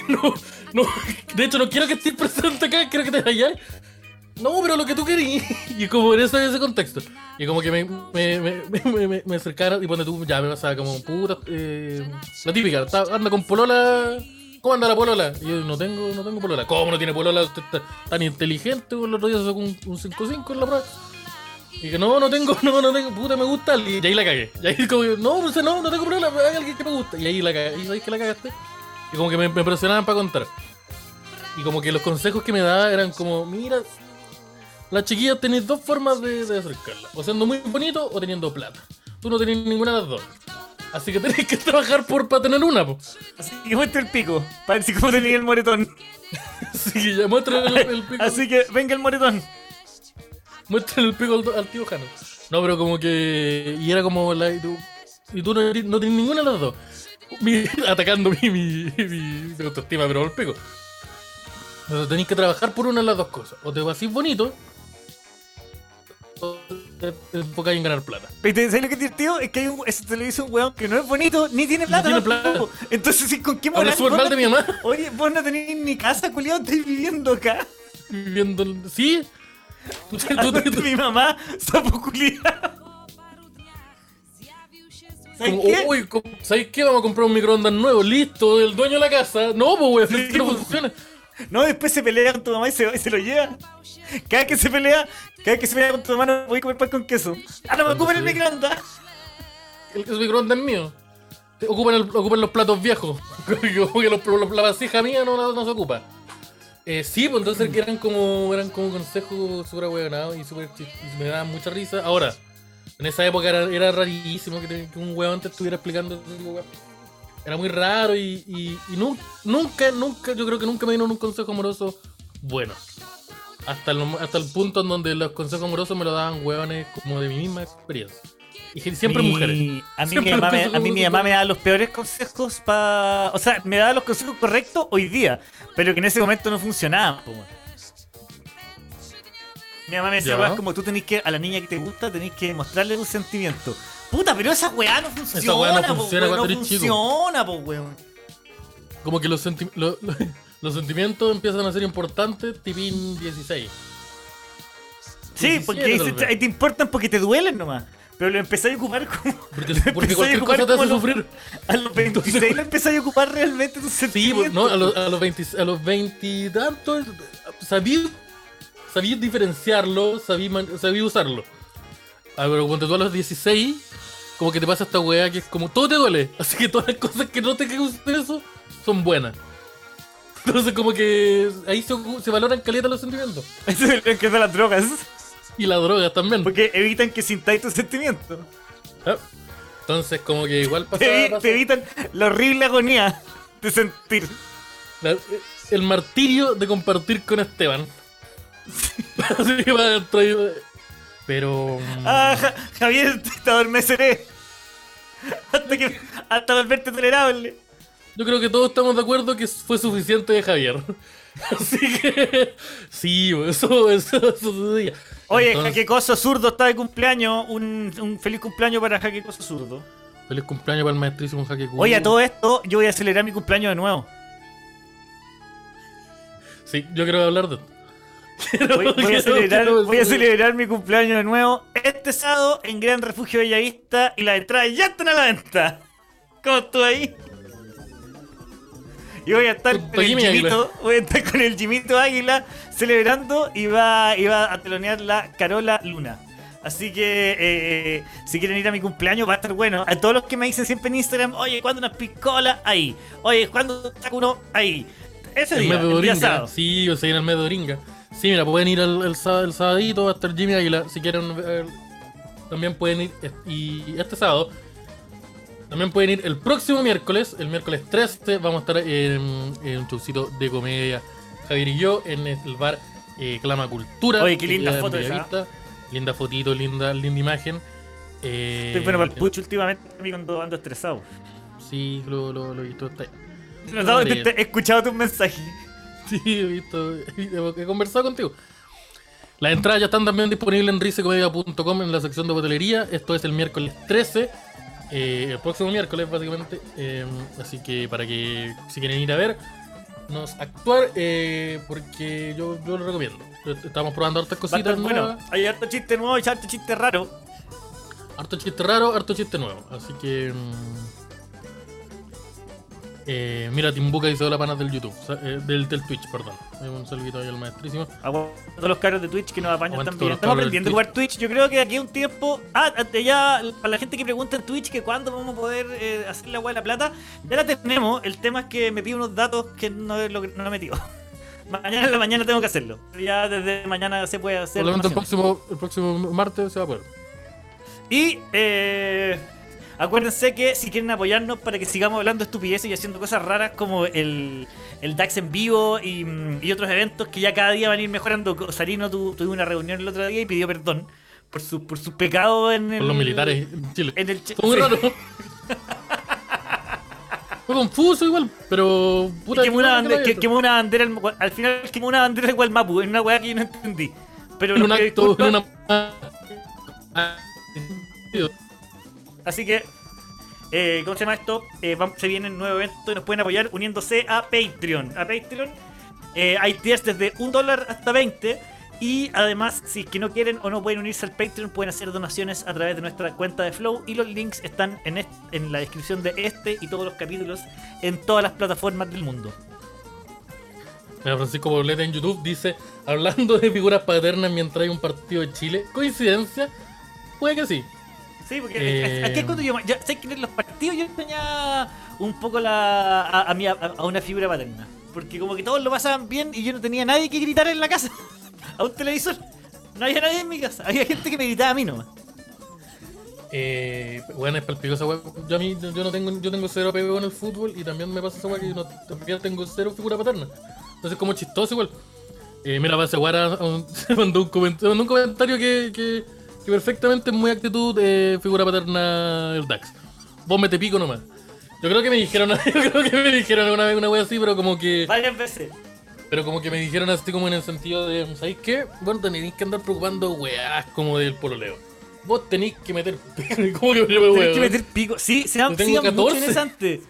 No, No, de hecho, no quiero que estés [laughs] presente acá, quiero que te vayas. No, pero lo que tú querías. [laughs] Y como en ese, ese contexto. Y como que me, me, me, me, me, acercaron y pone tú, ya me pasaba como puta. Eh, la típica, anda con polola. ¿Cómo anda la polola? Y yo no tengo, no tengo polola. ¿Cómo no tiene polola? Usted está tan inteligente, el otro día se sacó un, un 5-5 en la prueba. Y que no, no tengo, [laughs] no, no tengo, puta, me gusta. Y ahí la cagué. Y ahí como no, pues, no, no tengo problema, hay alguien que me gusta. Y ahí la cagué. Y sabéis que la cagaste. Y como que me, me presionaban para contar. Y como que los consejos que me daba eran como, mira, las chiquillas tenéis dos formas de, de acercarla. O siendo muy bonito o teniendo plata. Tú no tenés ninguna de las dos. Así que [laughs] tenés que trabajar por para tener una, po. Así que muestra el pico. Para ver si cómo tenía el moretón. [laughs] Así que ya muestra el, el pico. Así que venga el moretón. Muestra el pico al, al tío Jano. No, pero como que. Y era como. La, y tú, y tú no, no tienes ninguna de las dos. Mi- [laughs] atacando mi, mi, mi, mi autoestima, pero al pico. Entonces tenéis que trabajar por una de las dos cosas. O te vas bonito. Te te enfocáis en ganar plata. Pero ¿te- ¿Sabes lo que es divertido? Es que hay un, ese televisor un weón que no es bonito ni tiene plata. tiene tampoco. plata. Entonces, ¿sí, ¿con qué Habla moral vos mal no- de mi mamá. [laughs] Oye, vos no tenés ni casa, culiado, estáis viviendo acá. Viviendo. ¿Sí? [laughs] Tú- tú- mi mamá, sapo culiado. ¿Sabes qué? uy, co- ¿sabes qué? Vamos a comprar un microondas nuevo, listo, el dueño de la casa. No, pues, weón, no pues. funciona. No, después se pelea con tu mamá y se, y se lo lleva. Cada vez que se pelea, cada vez que se pelea con tu mamá, no voy a comer pan con queso. Ah, no me ocupen el microondas. El, microondas es mío. Ocupan, el- ocupan los platos viejos. [laughs] Que los- los- la vasija mía no, no, no se ocupa. Eh, sí, pues entonces que eran como eran como consejos súper ahueonados y y me daban mucha risa. Ahora, en esa época era, era rarísimo que, te- que un huevón te estuviera explicando Era muy raro y, y, y nu- nunca, nunca, yo creo que nunca me dieron un consejo amoroso bueno. Hasta el, hasta el punto en donde los consejos amorosos me lo daban huevones como de mi misma experiencia. Y siempre Mi- mujeres. A mí, Siempre mi mamá, me, a mí mi mamá me da los peores consejos para. O sea, me da los consejos correctos hoy día, pero que en ese momento no funcionaban. Mi mamá me decía, como tú tenés que, a la niña que te gusta, tenés que mostrarle tus sentimientos. Puta, pero esa weá no funciona. weá no po, funciona weón, cuando no eres chico. funciona, po, weón. Como que los, senti- lo- lo- [laughs] los sentimientos empiezan a ser importantes tipín 16. Sí, 17 porque ahí, se- te importan porque te duelen nomás. Pero lo empezáis a ocupar como. Porque, [laughs] porque cualquier cosa te hace sufrir. A los 26 lo empezáis a ocupar realmente tus Sí, sentimientos. pues, no, a los, a los 20 a los 20 y tantos sabí, sabí diferenciarlo, sabí, sabí usarlo. Ah, pero cuando tú a los 16, como que te pasa esta weá que es como todo te duele. [laughs] Así que todas las cosas que no te causan eso son buenas. Entonces como que ahí se, se valoran caleta los sentimientos. Es lo que de las drogas. Y las drogas también. Porque evitan que sintáis tus sentimientos. Ah. Entonces como que igual pasa, Te, evi- pasa- te evitan la horrible agonía de sentir. la- el martirio de compartir con Esteban. [laughs] Así que va Pero... mm, Ah, Ja- Javier, te adormeceré. Hasta que. Hasta volverte tolerable. Yo creo que todos estamos de acuerdo que fue suficiente de Javier. [laughs] Así que... Sí, eso, eso, eso sucedía. Oye, Entonces, Jaquecoso Zurdo está de cumpleaños. Un, un feliz cumpleaños para Jaquecoso Zurdo. Feliz cumpleaños para el maestrísimo Jaque Cubo. Oye, a todo esto, yo voy a celebrar mi cumpleaños de nuevo. Sí, yo quiero hablar de... Voy, voy a, celebrar, quiero- voy a celebrar mi cumpleaños de nuevo este sábado en Gran Refugio Bellavista y las entradas ya están a la venta. ¿Cómo estoy ahí? Y voy a estar Con el Jimito, voy a estar con el Jimito Águila celebrando y va, y va a telonear la Carola Luna. Así que eh, si quieren ir a mi cumpleaños va a estar bueno. A todos los que me dicen siempre en Instagram, oye, ¿cuándo una piscola? Ahí. Oye, ¿cuándo saco uno? Ahí. Ese El día, mes de el día sábado. Sí, o sea, en el mes de Doringa. Sí, mira, pueden ir el, el, sábado- el sabadito, va a estar Jimmy Águila. Si quieren ver, también pueden ir. eh, Y este sábado, también pueden ir el próximo miércoles, el miércoles 13, vamos a estar en, en un showcito de comedia. Javier y yo en el bar eh, Clama Cultura. Oye, qué linda foto esa. Linda fotito, linda, linda imagen. Eh, Estoy bueno para el pucho últimamente cuando ando estresado. Sí, lo, lo, lo he visto. Está, he escuchado tus mensajes. [laughs] Sí, he visto, he conversado contigo. Las entradas ya están también disponibles en risecomedia.com en la sección de hotelería. Esto es el miércoles 13, eh, el próximo miércoles básicamente. Eh, así que para que si quieren ir a ver, déjennos actuar eh, porque yo, yo lo recomiendo. Estamos probando hartas cositas estar bueno. nuevas. Hay harto chiste nuevo y harto chiste raro. Harto chiste raro, harto chiste nuevo. Así que. mm, eh, mira, Timbuca hizo la panas del YouTube, eh, del, del Twitch, perdón. Un saludito ahí al maestrísimo. A todos los caros de Twitch que nos apañan también. Estamos aprendiendo a jugar Twitch. Yo creo que aquí un tiempo. Ah, ya, para la gente que pregunta en Twitch que cuándo vamos a poder eh, hacer la weá de la plata, ya la tenemos. El tema es que me pide unos datos que no logr- no he metido. [laughs] Mañana en la mañana tengo que hacerlo. Ya desde mañana se puede hacer. Probablemente el próximo, el próximo martes se va a poder. Y eh, acuérdense que si quieren apoyarnos para que sigamos hablando estupideces y haciendo cosas raras como el, el DAX en vivo y, mm, y otros eventos que ya cada día van a ir mejorando. Sarino tu, tuvo una reunión el otro día y pidió perdón por su, por sus pecados en el. Con los militares en Chile. En el, Fue muy raro. [laughs] Fue confuso igual, pero. Puta, quemó una, bandera, bueno que- que quemó una bandera, en- al final quemó una bandera de Gualmapu, en una weá que yo no entendí. Pero En un acto, en una. [laughs] Así que, eh, ¿cómo se llama esto? Eh, se viene un nuevo evento y nos pueden apoyar uniéndose a Patreon. A Patreon eh, hay tiers desde un dólar hasta 20. Y además, si es que no quieren o no pueden unirse al Patreon, pueden hacer donaciones a través de nuestra cuenta de Flow. Y los links están en, en la descripción de este y todos los capítulos en todas las plataformas del mundo. Francisco Poblete en YouTube dice: Hablando de figuras paternas mientras hay un partido de Chile, ¿coincidencia? Puede que sí. Sí, porque Eh, aquí es cuando yo. Ya, ¿Sabes que en los partidos yo tenía un poco la, a, a, mi- a- a una figura paterna? Porque como que todos lo pasaban bien y yo no tenía nadie que gritar en la casa. [laughs] A un televisor. No había nadie en mi casa. Había gente que me gritaba a mí nomás. Eh, bueno, es palpico esa weá. Yo a mí, yo no tengo, yo tengo cero apego en el fútbol y también me pasa esa weá que yo no, también tengo cero figura paterna. Entonces como chistoso igual. Eh, mira, para weá [laughs] se mandó un un comentario que, que, que perfectamente es muy actitud de figura paterna del DAX. Vos me te pico nomás. Yo creo que me dijeron, [laughs] yo creo que me dijeron una vez una wea así, pero como que, Varias veces. pero como que me dijeron así como en el sentido de, ¿sabéis qué? Bueno, tenéis que andar preocupando weás como del pololeo. Vos tenéis que meter, [laughs] ¿cómo que me Tenés weá? que meter pico. Sí, se han tengo sido mucho 14. en ese antes.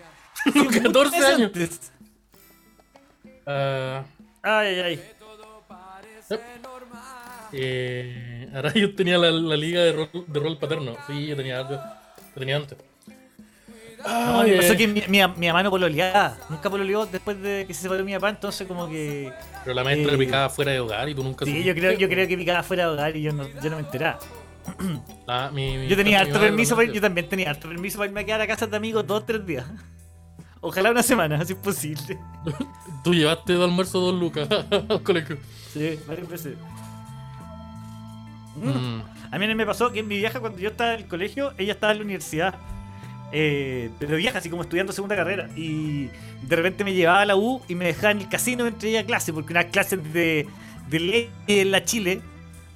Tengo Sí, 14 mucho en ese [laughs] años. Ah, Ay, ay, ay. yep. Eh, ahora yo tenía la, la liga de rol, de rol paterno. Sí, yo tenía algo. Tenía antes. No, Ay, me pasó eh, que mi, mi, mi mamá no pololeaba. Nunca pololeó después de que se separó mi papá, entonces como que. Pero la maestra eh, picaba fuera de hogar y tú nunca Sí, supiste. yo creo, yo creo que picaba fuera de hogar y yo no, yo no me enteraba. Ah, mi- mi- Yo tenía harto permiso para yo también tenía harto permiso para irme a quedar a casa de amigos dos o tres días. [laughs] Ojalá una semana, si es posible. [laughs] Tú llevaste de almuerzo dos lucas [laughs] al colegio. Sí, varias veces. Mm. A mí me pasó que mi vieja cuando yo estaba en el colegio, ella estaba en la universidad. Eh, pero vieja, así como estudiando segunda carrera. Y de repente me llevaba a la U y me dejaba en el casino mientras ella clase, porque unas clases de, de ley en la Chile,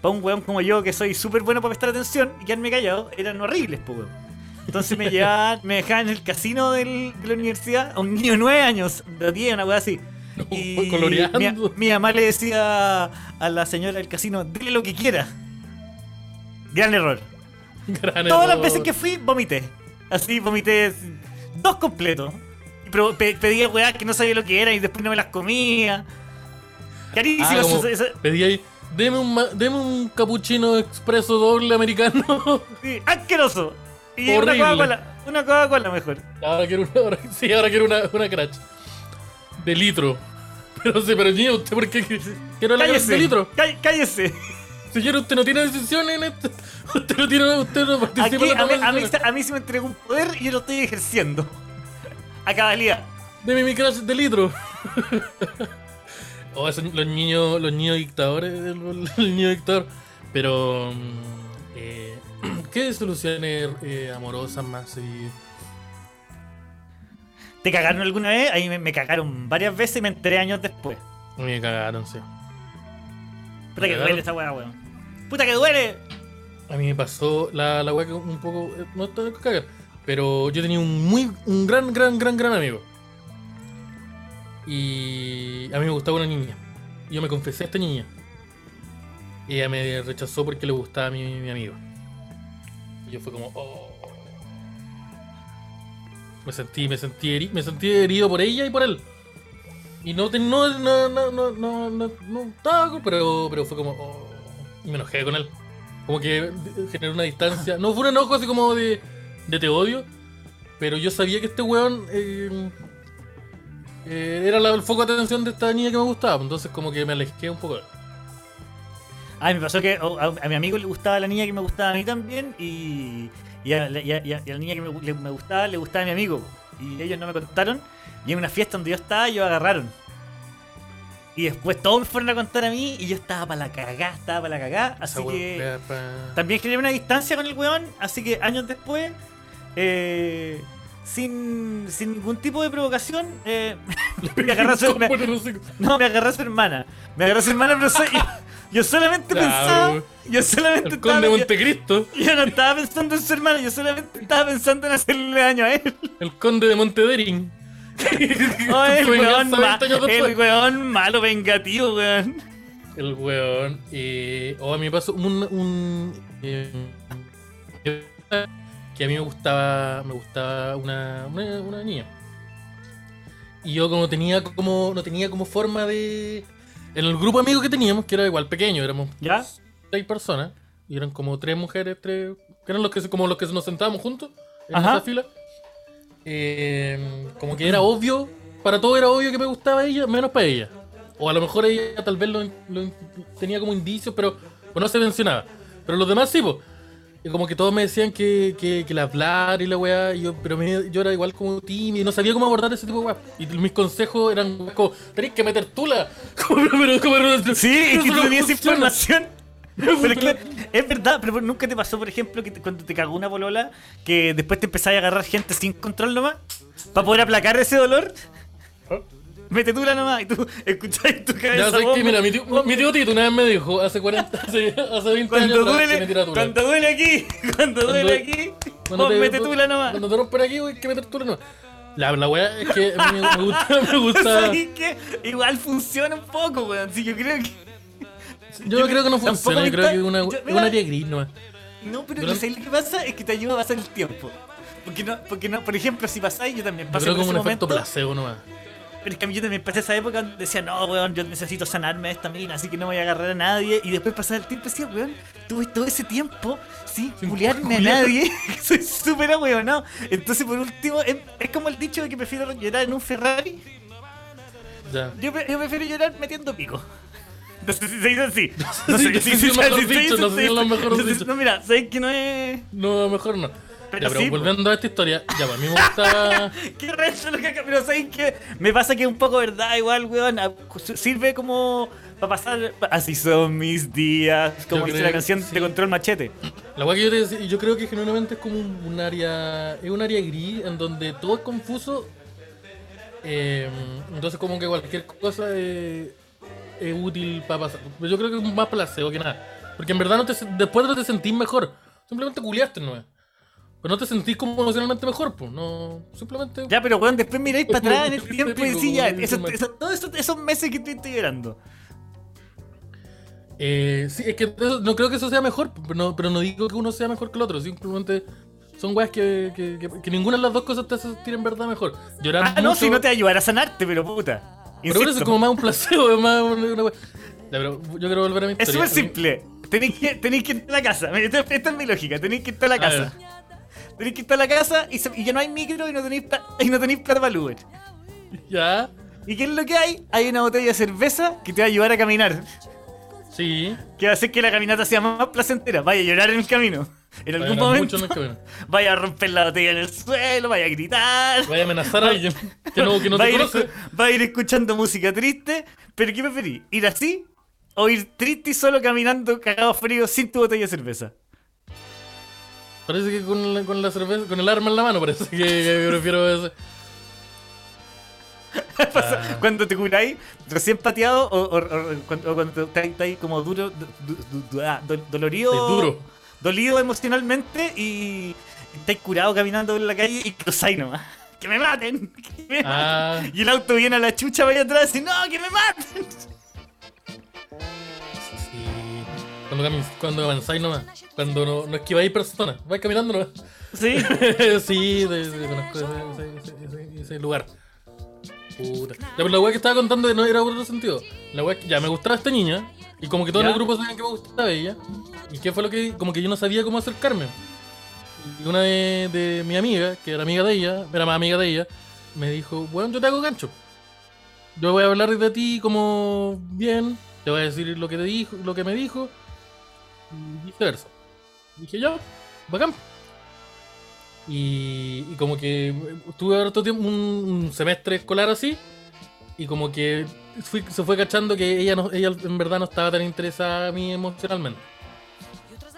para un weón como yo que soy súper bueno para prestar atención y quedarme callado, eran horribles, weón. Entonces me [laughs] llevaban, me dejaban en el casino del- de la universidad a un niño de 9 años, de 10, una weá así. Y [laughs] coloreando. mi, mi mamá le decía a la señora del casino, dile lo que quiera. Gran error. [laughs] Gran Todas las veces que fui, vomité. Así, vomité dos completos. Y pro- pe- pedía weas que no sabía lo que eran y después no me las comía. Carísimo. Ah, eso- pedí ahí, deme un, deme un capuchino expreso doble americano. [laughs] sí, asqueroso. Y una Horrible. Coca-Cola. Una Coca-Cola mejor. ahora quiero una, ahora, sí, ahora quiero una, una crash. De litro. [laughs] Pero sí, pero niño, ¿usted por qué quiero la Cállese. de litro? Cá- Cállese. Señor, usted no tiene decisiones en esto. Usted no tiene, usted no participa Aquí, en la a, mí, de a, mí, a mí se me entregó un poder y yo lo estoy ejerciendo. A cabalidad. Deme mi crash de litro. [laughs] oh, esos- los niños, los niños dictadores, el, el niño dictador. Pero, mm, eh, [clears throat] ¿qué soluciones eh, amorosas más? y- ¿Te cagaron alguna vez? Ahí me, me cagaron varias veces y me enteré años después. Me cagaron, sí. Puta que duele esa weá, weón. Puta que duele. A mí me pasó la, la que un poco. eh, No está de cagar. Pero yo tenía un muy. un gran, gran, gran, gran amigo. Y a mí me gustaba una niña. Yo me confesé a esta niña. Y ella me rechazó porque le gustaba a mi, mi amigo. Y yo fue como. "Oh". Me sentí, me sentí herido, me sentí herido por ella y por él. Y no, no, no, no, no, no, no, no estaba, pero, pero fue como. oh, me enojé con él. Como que generó una distancia. No fue un enojo así como de, de te odio, pero yo sabía que este weón eh, eh, era el foco de atención de esta niña que me gustaba. Entonces, como que me alejé un poco de él. Ay, me pasó que oh, a, mi amigo le gustaba la niña que me gustaba a mí también y, y, a, la- y y y niña que me, me gustaba le gustaba a mi amigo. Y ellos no me contaron y en una fiesta donde yo estaba ellos agarraron. Y después todos me fueron a contar a mí y yo estaba para la cagá, estaba para la cagá. Así que también generé una distancia con el weón, así que años después, eh, sin, sin ningún tipo de provocación, eh, [laughs] me [laughs] agarré a su, me- no me agarré a su hermana. Me agarré a su hermana, pero soy- yo, [laughs] yo solamente pensaba. Yo solamente El estaba. conde de yo, Montecristo. yo no estaba pensando en su hermana, yo solamente estaba pensando en hacerle daño a él. El conde de Montederin. [laughs] Oh, el, weón venganza ma- 20 años después. el weón malo, vengativo, weón. El weón. Eh, o a mí me pasó un. un eh, que a mí me gustaba. Me gustaba una, una, una niña. Y yo como tenía como. No tenía como forma de. En el grupo de amigos que teníamos, que era igual pequeño, éramos ¿Ya? seis personas. Y eran como tres mujeres, tres. Que eran los que como los que nos sentábamos juntos en Ajá. esa fila. Eh, como que era obvio, para todo era obvio que me gustaba ella, menos para ella. O a lo mejor ella tal vez lo, lo tenía como indicios, pero pues no se mencionaba. Pero los demás sí, pues. Y como que todos me decían que, que, que la hablar y la weá, y yo, pero me- yo era igual como tímido no sabía cómo abordar ese tipo de weá. Y mis consejos eran como, tenés que meter tula. [laughs] Como, pero, como, Sí, es eso que tú no tenías funciona. información. Pero es, que, es verdad, pero nunca te pasó, por ejemplo, que te- cuando te cagó una polola, que después te empezás a agarrar gente sin control nomás, para poder aplacar ese dolor. Mete tú la nomás y tú escuchás tu cabeza. Ya sé que, mira, mi tío, mi tío Tito una vez me dijo, hace 40, [laughs] hace, hace 20 Cuando años que duele, me tira tula. [laughs] cuando duele aquí, cuando duele aquí, Cuando vos te- mete tú la nomás. Cuando te rompen aquí, hay que meter tula nomás. La, la weá es que me, me gusta, [laughs] me gusta. ¿Sabes qué? Igual funciona un poco, weón. Sí, yo creo que. Yo creo que no funciona, yo creo que es una, yo- es mira, un área gris nomás. No, pero ¿sabes lo que pasa? Es que te ayuda a pasar el tiempo. Porque no, porque no, por ejemplo, si pasáis, yo también Yo pasé creo por como ese un efecto momento. placebo nomás. Pero es que a mí yo también pasé esa época donde decía, no, weón, yo necesito sanarme de esta mina, así que no voy a agarrar a nadie. Y después pasaba el tiempo y decía, weón, tuve todo ese tiempo sin Sin culiarme a nadie. [laughs] Soy súper weón, ¿no? Entonces, por último, es, es como el dicho de que prefiero llorar en un Ferrari. Ya. Yo, yo prefiero llorar metiendo pico. No sé si se dice así. No sé sí, si sí, lo mejor dicho, no sé sé mira, sabes que no es. No, mejor no. Pero ya, pero sí, volviendo a esta historia, ya, para mí me gustaba. [laughs] Qué resto lo que pero ¿sabes qué? Me pasa que es un poco verdad, igual, weón. a- Sirve como para pasar. Así son mis días. Como dice la canción sí. de Control Machete. La weá que yo te decía, yo creo que genuinamente es como un, un área. Es un área gris en donde todo es confuso. eh, entonces, como que cualquier cosa eh, es útil para pasar. Pero Yo creo que es más placebo que nada. Porque en verdad no te, después no te sentís mejor. Simplemente culiaste, ¿no? Pero no te sentís como emocionalmente mejor, pues. No, simplemente. Ya, pero weón, después miráis para atrás en el [laughs] tiempo y decís, ya, eso- eso- todos esos, esos meses que estuviste llorando. Eh, sí, es que eso- no creo que eso sea mejor, pero no, pero no digo que uno sea mejor que el otro. Simplemente son weas que, que, que- que ninguna de las dos cosas te hace sentir en verdad mejor. Llorar Ah, no, si no te va a ayudar a sanarte, pero puta. Pero eso es como más un placebo, [laughs] es más una, una wea. Ya, pero yo quiero volver a mi Es historia. súper simple. Tenéis que, tenéis que ir a la casa. Esta, esta es mi lógica. Tenéis que ir a la A casa. Tenéis que ir a la casa y, se- y ya no hay micro y no tenéis y no tenéis plata para el Uber. Ya, ¿Y qué es lo que hay? Hay una botella de cerveza que te va a ayudar a caminar. sí. Que va a hacer que la caminata sea más placentera. Vaya a llorar en el camino. En algún momento. mucho. Vaya a romper la botella en el suelo, vaya a gritar. Vaya a amenazar a alguien que no, que no va, a te ir, conoce. va a ir escuchando música triste. ¿Pero qué preferís? ¿Ir así? ¿O ir triste y solo caminando cagado frío sin tu botella de cerveza? Parece que con la, con la cerveza, con el arma en la mano, parece que, que prefiero ese. Ah. Cuando te curáis recién pateado o, o- o- cuando, o cuando estás como duro, du- du- du- ah, do- dolorido. Es duro. Dolido emocionalmente y estáis curado caminando por la calle y cruzáis nomás. [laughs] ¡Que me maten! [laughs] ¡Que me Ah. maten! Y el auto viene a la chucha vaya atrás y ¡No, que me maten! Sí. Cuando, camin- cuando avanzáis nomás. Cuando no, no esquiváis personas. Vais caminando nomás. Sí. [laughs] sí, conozco ese, ese- ese- ese- ese lugar. Puta. Ya, pero la weá que estaba contando no era por otro sentido. La weá que ya me gustaba esta niña. Y como que todos ¿Ya? los grupos sabían que me gustaba ella. ¿Y qué fue lo que.? Como que yo no sabía cómo acercarme. Y una de, de mi amiga, que era amiga de ella, era más amiga de ella, me dijo: Bueno, yo te hago gancho. Yo voy a hablar de ti como bien. Te voy a decir lo que te dijo, lo que me dijo. Y viceversa. Dije yo, bacán. Y, y como que estuve harto tiempo, un, un semestre escolar así. Y como que fui- se fue cachando que ella no, ella en verdad no estaba tan interesada a mí emocionalmente.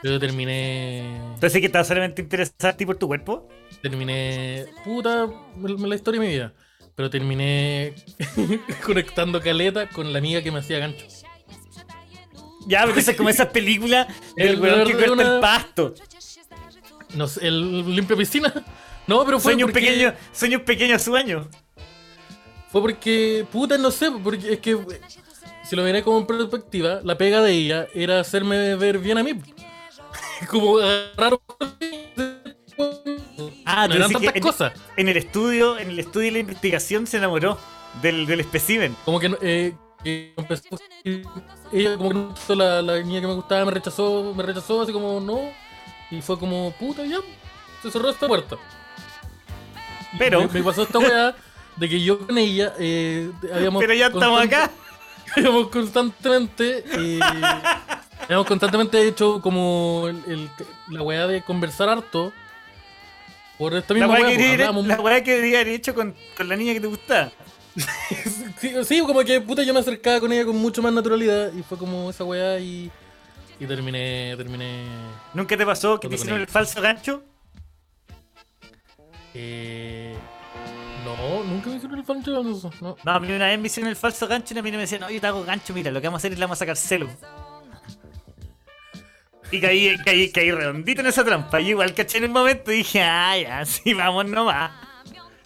Yo terminé. Entonces, que estaba solamente interesado a ti por tu cuerpo. Terminé. Puta, la historia de mi vida. Pero terminé [laughs] conectando caleta con la amiga que me hacía gancho. Ya, porque es como esas películas [laughs] del El- weón que corta una- el pasto. No sé, el limpia piscina. No, pero fue Sueño un porque- pequeño, sueño un pequeño sueño. Fue porque, puta, no sé, porque es que si lo miré como en perspectiva, la pega de ella era hacerme ver bien a mí. [laughs] Como agarrar. Ah, no eran tantas en- cosas. En el estudio, en el estudio de la investigación se enamoró del, del espécimen. Como que, eh, que empezó. Ella, como que no la, la niña que me gustaba, me rechazó, me rechazó así como no. Y fue como, puta, ya. Se cerró esta puerta. Y Pero- Me, me pasó esta weá de que yo con ella eh, habíamos. Pero ya estamos acá. [laughs] Habíamos constantemente. eh, habíamos constantemente hecho como el, el- la weá de conversar harto. Por esta La misma weá weá. que, pues, debería- hablábamos- la weá que haber hecho con, con la niña que te gustaba. [laughs] sí, sí, como que puta yo me acercaba con ella con mucho más naturalidad. Y fue como esa weá y. Y terminé. Terminé. ¿Nunca te pasó que te hicieron el falso gancho? Eh, no, nunca me hicieron el de eso. No. No, a mí una vez me hicieron el falso gancho y a mí me decían, no, yo te hago gancho, mira, lo que vamos a hacer es le vamos a sacar celo. Y caí, caí, caí redondito en esa trampa. Y igual caché en el momento y dije, ah, ya, [laughs] sí, vamos nomás.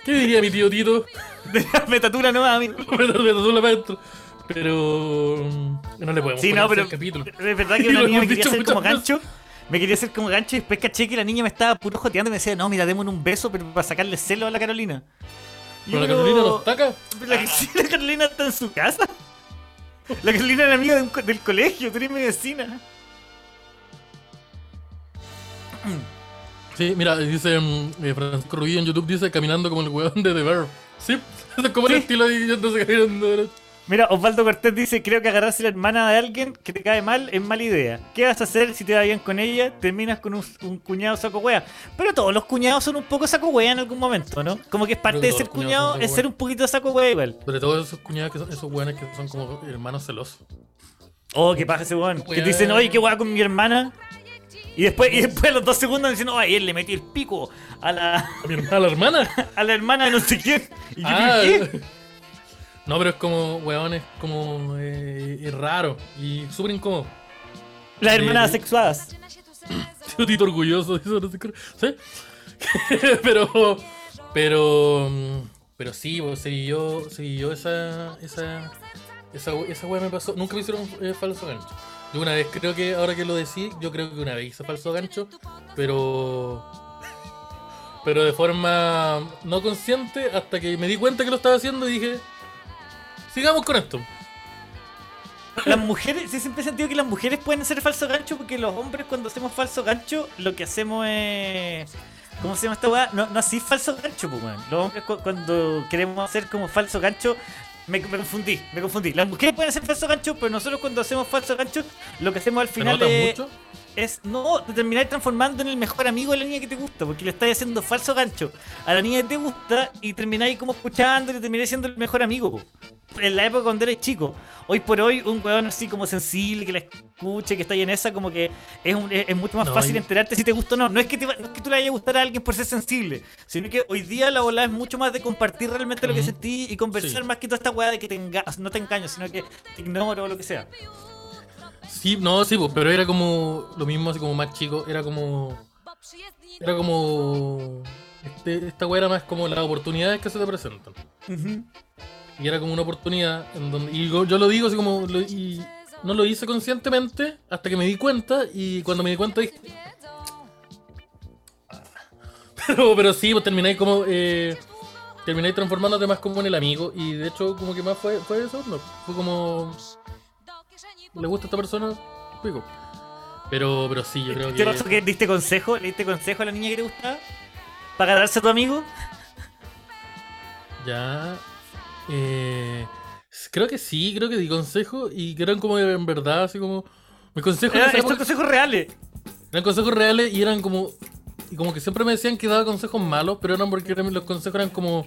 ¿Qué diría mi tío Tito? De la metatura nomás, amigo. [laughs] Pero. mm, No le podemos Sí, poner no, pero el capítulo. es verdad que [laughs] una niña me quería hacer como gancho. Me quería hacer como gancho y después caché que la niña me estaba puro joteando y me decía, no, mira, démosle un beso pero para sacarle celo a la Carolina. Pero la Carolina nos taca. La, Carolina está en su casa. La Carolina era amiga de un co- del colegio, tú eres mi vecina. Sí, mira, dice mm, eh, Francisco Rubio en YouTube, dice caminando como el weón de The Bear. Sí, [laughs] es como el estilo de yéndose caminando derecho. Mira, Osvaldo Cortés dice, creo que agarrarse la hermana de alguien que te cae mal es mala idea. ¿Qué vas a hacer si te va bien con ella? Terminas con un, un cuñado saco wea. Pero todos los cuñados son un poco saco wea en algún momento, ¿no? Como que es parte de ser todos cuñado, es ser un poquito saco wea igual. Sobre todo esos cuñados que son, esos weones que son como hermanos celosos. Oh, qué pasa ese weón. Que te dicen, oye, qué wea con mi hermana. Y después, y después a los dos segundos dicen, ay, él le metió el pico a la, A mi hermana, a la hermana. [laughs] a la hermana de no sé quién. Y yo, Ah, ¿qué? No, pero es como, weón, es como. eh, es raro y súper incómodo. Las Sí, hermanas sí. asexuadas. [clears throat] Tío Tito orgulloso, [laughs] dice, no sé ¿sí? [laughs] pero, pero, pero sí, vivió, se vivió esa, esa, esa, esa wea me pasó. Nunca me hicieron eh, falso gancho. Yo una vez creo que, ahora que lo decís, yo creo que una vez hice falso gancho, pero, [laughs] pero de forma no consciente hasta que me di cuenta que lo estaba haciendo y dije, sigamos con esto. Las mujeres, sí, siempre he sentido que las mujeres pueden hacer falso gancho porque los hombres cuando hacemos falso gancho lo que hacemos es... ¿Cómo se llama esta weá? No, no así falso gancho, pues, weón. Los hombres cu- cuando queremos hacer como falso gancho... Me, me confundí, me confundí. Las mujeres pueden hacer falso gancho, pero nosotros cuando hacemos falso gancho, lo que hacemos al ¿Te final es, mucho? es no te terminar transformando en el mejor amigo de la niña que te gusta, porque le estás haciendo falso gancho a la niña que te gusta y termináis como escuchando y te termináis siendo el mejor amigo. po. En la época cuando eres chico, hoy por hoy, un weón así como sensible, que la escuche, que está ahí en esa, como que es, un- es, es mucho más No, fácil y- enterarte si te gusta o no. No es, que te, no es que tú le vayas a gustar a alguien por ser sensible, sino que hoy día la bola es mucho más de compartir realmente lo que sentí y conversar Sí. más que toda esta weá de que te enga- no te engaño, sino que te ignoro o lo que sea. Sí, no, sí, pero era como lo mismo, así como más chico, era como. Era como. Este, esta weá era más como las oportunidades que se te presentan. Y era como una oportunidad en donde. Y yo, yo lo digo así como. lo- y no lo hice conscientemente hasta que me di cuenta. Y cuando me di cuenta dije. [laughs] Pero, pero sí, pues terminé como. eh, termináis transformándote más como en el amigo. Y de hecho, como que más fue, fue eso, no. Fue como. ¿Le gusta a esta persona? Pico. Pero, pero sí, yo creo ¿Qué que. pasó? ¿Que diste consejo? ¿Le diste consejo a la niña que te gustaba? ¿Para ganarse a tu amigo? Ya. Eh, creo que sí, creo que di consejo. Y que eran como en verdad, así como. Mis consejos Era- Estos consejos reales. eran consejos reales y eran como. Y como que siempre me decían que daba consejos malos, pero eran porque los consejos eran como.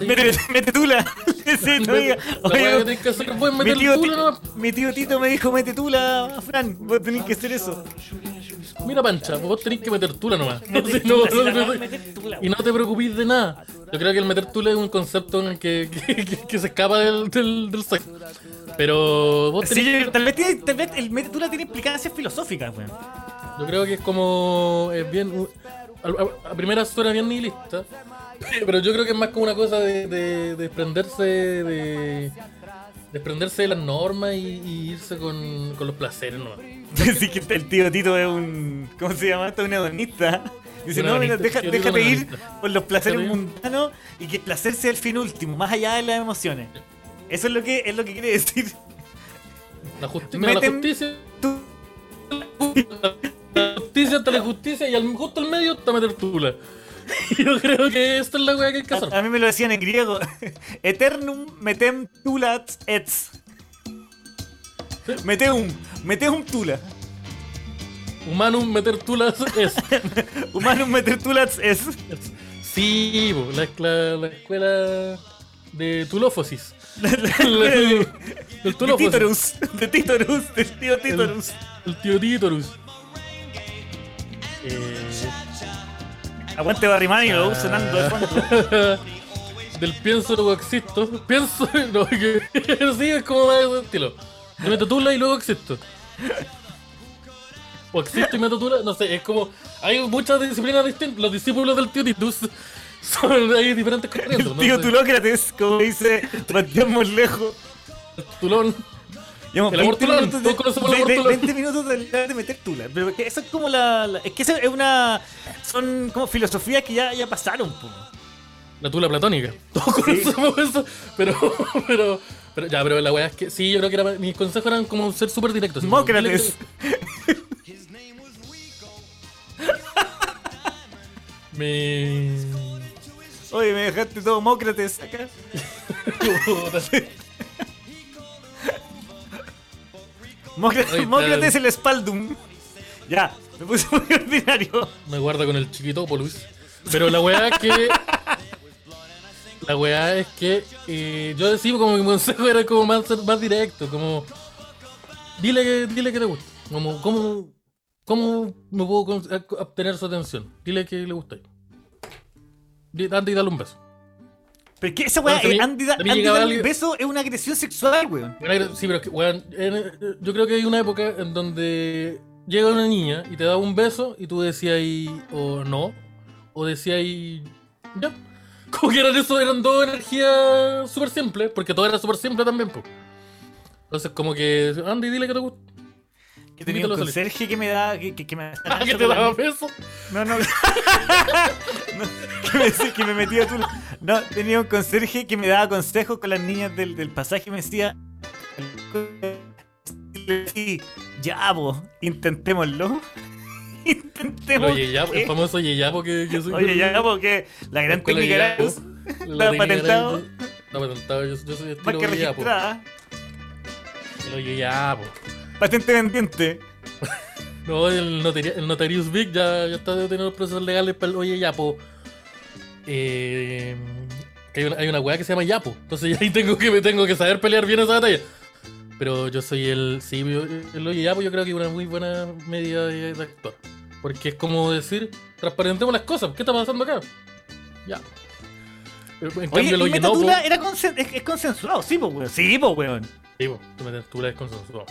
Mete, [laughs] mete tula. [laughs] Sí, [laughs] no diga, que que hacer mi, tío, tula mi tío Tito me dijo, mete tula, Fran. Vos tenés que hacer eso. Mira, pancha, vos tenés que meter tula nomás. Meter [laughs] no, [laughs] tula, no, meter tula, y no te preocupes de nada. Yo creo que el meter tula es un concepto en el que, [laughs] que, que- que se escapa del, del, del sexo. Pero vos tenés Sí, tal vez, tiene- tal vez el mete tula tiene implicancias filosóficas, weón. Yo creo que es como. Es bien. A primera suena bien nihilista. Pero yo creo que es más como una cosa de, de- de desprenderse de. Desprenderse de las normas y, y irse con, con los placeres nomás. [laughs] Decir que el tío Tito es un. ¿Cómo se llama esto? Un hedonista. Dice, no, mira, deja- déjate ir por los placeres mundanos y que el placer sea el fin último, más allá de las emociones. Eso es lo que, es lo que quiere decir. La, justi- mira, la justicia. Tú, La justicia ante la justicia y al, justo al medio está meter tula. [laughs] Yo creo que esta es la wea que hay que hacer. a, a mí me lo decían en griego. [laughs] Eternum metem tulats ets. Meteum, meteum tula. Humanum meter tulas es. [laughs] Humanum meter tulats es. Sí, la, la, la escuela de Tulófosis. El, De el Tulófosis. Titorus, de Titorus, del tío Titorus. El tío Títorus. Eh, Aguante Barrimani, lo Ah. sonando de fondo. [laughs] del pienso luego existo. Pienso. [laughs] No, que, sí, es como más de ese estilo. Yo meto tula y luego existo. O existo y meto tula. No sé, es como. Hay muchas disciplinas distintas. Los discípulos del tío Titus son. Hay diferentes corrientes. El ¿no? tío sé, Tulócrates, como dice Matías lejos. Tulón. Llevamos El amor 20 tulón, minutos, de, de- tulón. 20 minutos de, de meter tula. Pero eso es como la, la- Es que eso es una. Son como filosofías que ya, ya pasaron, po. La tula platónica. Todos conocemos eso. Pero, [laughs] pero, pero, ya, pero la weá es que sí, yo creo que era, mis consejos eran como ser súper directos. Mócrates. [laughs] te- Me. Oye, me dejaste todo Mócrates acá. [laughs] Mócrates, el Spaldum. Ya, me puse muy ordinario. Me guarda con el chiquitópolis. Pero la weá es que. La weá es que eh, yo decía como mi consejo era como más, directo, como dile que, dile que te gusta, como cómo, cómo me puedo obtener su atención, dile que le gusta. Anda y dale un beso. Pero es que esa weá, Bueno, eh, Andy, da- Andy darle un beso es una agresión sexual, weón. Sí, pero es que, weón, en- yo creo que hay una época en donde llega una niña y te da un beso y tú decías o no, o decías ya. [laughs] Como que eran eso, eran dos energías súper simples, porque todo era súper simple también, pues. Entonces, como que, Andy, dile que te gusta. Que tenía un conserje que me da. Que, que, que me [laughs] Ah, que te daba beso. No, no. [laughs] no que, me, que me metía tú. No, tenía un conserje que me daba consejos con las niñas del, del pasaje y me decía. Sí, ya, vos, intentémoslo. [laughs] Intentémoslo. oye, ya, el famoso Yeyapo que, que soy. Oye, ya, porque la gran técnica era La la patentado. No, patentado, yo, yo soy estilo que Yeyapo. registrada. Patente pendiente. [laughs] No, el, notari- el Notarius Big ya, ya está detenido los procesos legales para el oye Yapo. Eh, que hay, una, hay una weá que se llama Yapo. Entonces [laughs] ahí tengo que, me tengo que saber pelear bien esa batalla. Pero yo soy el. Sí, el oye Yapo yo creo que es una muy buena medida de, de actuar. Porque es como decir, transparentemos las cosas. ¿Qué está pasando acá? Ya. En Oye, cambio el oye no. po- Metatula era consen- es, es consensuado, sí, pues, weón. Sí, pues, weón. Sí, meter tula es consensuado.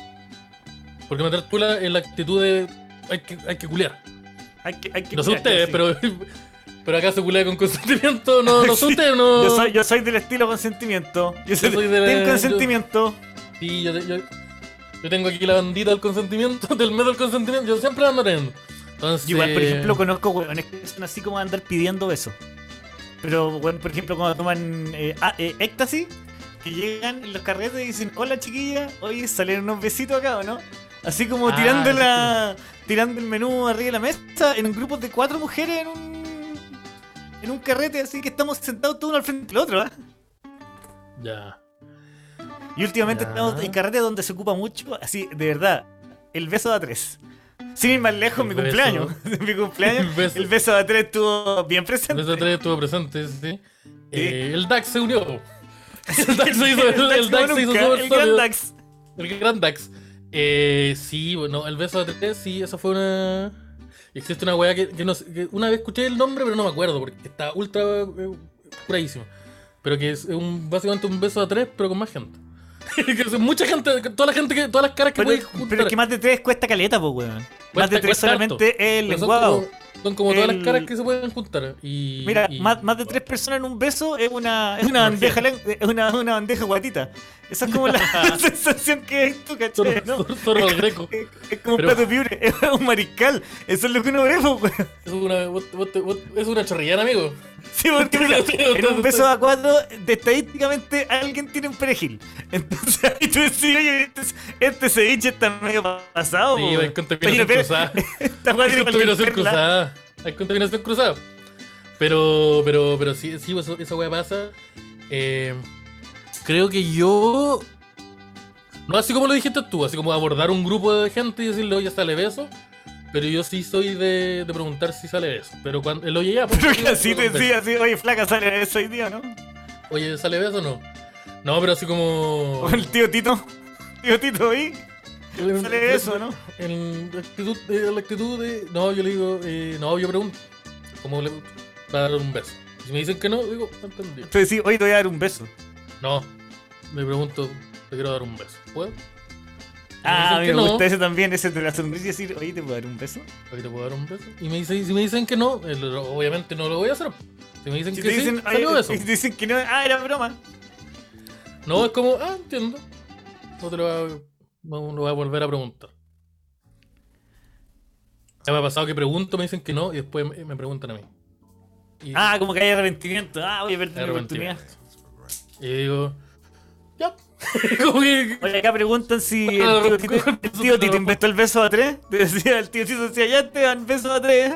Porque meter tula es la actitud de. Hay que, hay que culiar. Hay que, hay que No son cuidar, ustedes, sí. pero. [laughs] Pero acá se culea con consentimiento. No, no son [laughs] Sí, ustedes, no. Yo soy, yo soy del estilo consentimiento. Yo soy, soy de, de- team yo- consentimiento. Sí, yo, yo, yo tengo aquí la bandita del consentimiento, [laughs] del medio del consentimiento. Yo siempre la ando teniendo. Entonces. Yo igual, por ejemplo, conozco weones que son así como andar pidiendo besos. Pero, bueno, por ejemplo, cuando toman eh, ah, eh, éxtasis, que llegan en los carretes y dicen, hola chiquilla, hoy salen unos besitos acá, ¿o no? Así como Ah, tirando la, tirando el menú arriba de la mesa en un grupo de cuatro mujeres en un en un carrete, así que estamos sentados todos uno al frente del otro, ¿ah? Ya. Y últimamente Ya. estamos en carrete donde se ocupa mucho, así, de verdad, el beso de a tres. Sin ir más lejos, El mi beso. cumpleaños. [laughs] mi cumpleaños, [laughs] El beso. el beso de a tres estuvo bien En presente. vez de tres estuvo presente, sí. Eh, el DAX se unió. [laughs] El DAX se hizo, el, el DAX se hizo el gran. Dax. El gran DAX. Eh, sí, bueno, el beso de tres, sí, esa fue una. Existe una weá que, que no que una vez escuché el nombre, pero no me acuerdo, porque está ultra eh, curadísimo. Pero que es un, básicamente un beso a tres, pero con más gente. [laughs] que es mucha gente, toda la gente que, todas las caras que puedes juntar. pero es que más de tres cuesta caleta, pues, weón. más de tres solamente harto. es el Pero son lenguado. como- Son como todas El- las caras que se pueden juntar. Y, Mira, y- más, más de tres personas en un beso es una, es [laughs] una bandeja es una, una bandeja guatita. Esa es como la [laughs] [laughs] sensación que es tú, ¿cachai? ¿no? zorro- al greco. Es, es como Pero- un plato piure, es un mariscal. Eso es lo que uno ve, pues. Es una, es una chorrillana, amigo. Sí, porque mira, [laughs] en un beso a cuatro, de, estadísticamente alguien tiene un perejil. Entonces ahí tú decís, oye, este, este ceviche está medio pasado. Sí, hay contaminación cruzada. Esta weá Hay contaminación cruzada. Hay contaminación cruzada. Pero, pero, pero sí, sí eso- esa weá pasa. Eh, creo que yo. No así como lo dijiste tú, así como abordar un grupo de gente y decirle, oye, sale beso. Pero yo sí soy de, de preguntar si sale beso. Pero cuando el oye ya, pues, Pero que así te beso. decía, así, oye, flaca, sale eso hoy día, ¿no? Oye, ¿sale beso o no? No, pero así como. O el tío Tito. Tío Tito ahí. Sale eso, ¿no? En la actitud, de, la actitud de. No, yo le digo, eh, no, yo pregunto. ¿Cómo le va a dar un beso? Y si me dicen que no, digo, no entendí. Tú decís, hoy te voy a dar un beso. No, me pregunto, te quiero dar un beso. ¿Puedo? Ah, me gusta ese también, ese de la sonrisa y decir, oye, ¿te puedo dar un beso? ¿Ahí te puedo dar un beso? Y me dicen, si me dicen que no, eh, obviamente no lo voy a hacer. Si me dicen Si que te sí, dicen, salió oye, beso. [laughs] y te dicen que no, ah, era broma. No, es como, ah, entiendo. No te lo voy a, no lo voy a volver a preguntar. Ya me ha pasado que pregunto, me dicen que no, y después me, me preguntan a mí. Y, Ah, como que hay arrepentimiento. Ah, oye, perdí la arrepentimiento. oportunidad. Y digo, ya. [laughs] que. Oye, acá preguntan si [laughs] el tío Tito, el tío Tito inventó el beso a tres. Te decía, el tío Tito decía, ya te dan beso a tres.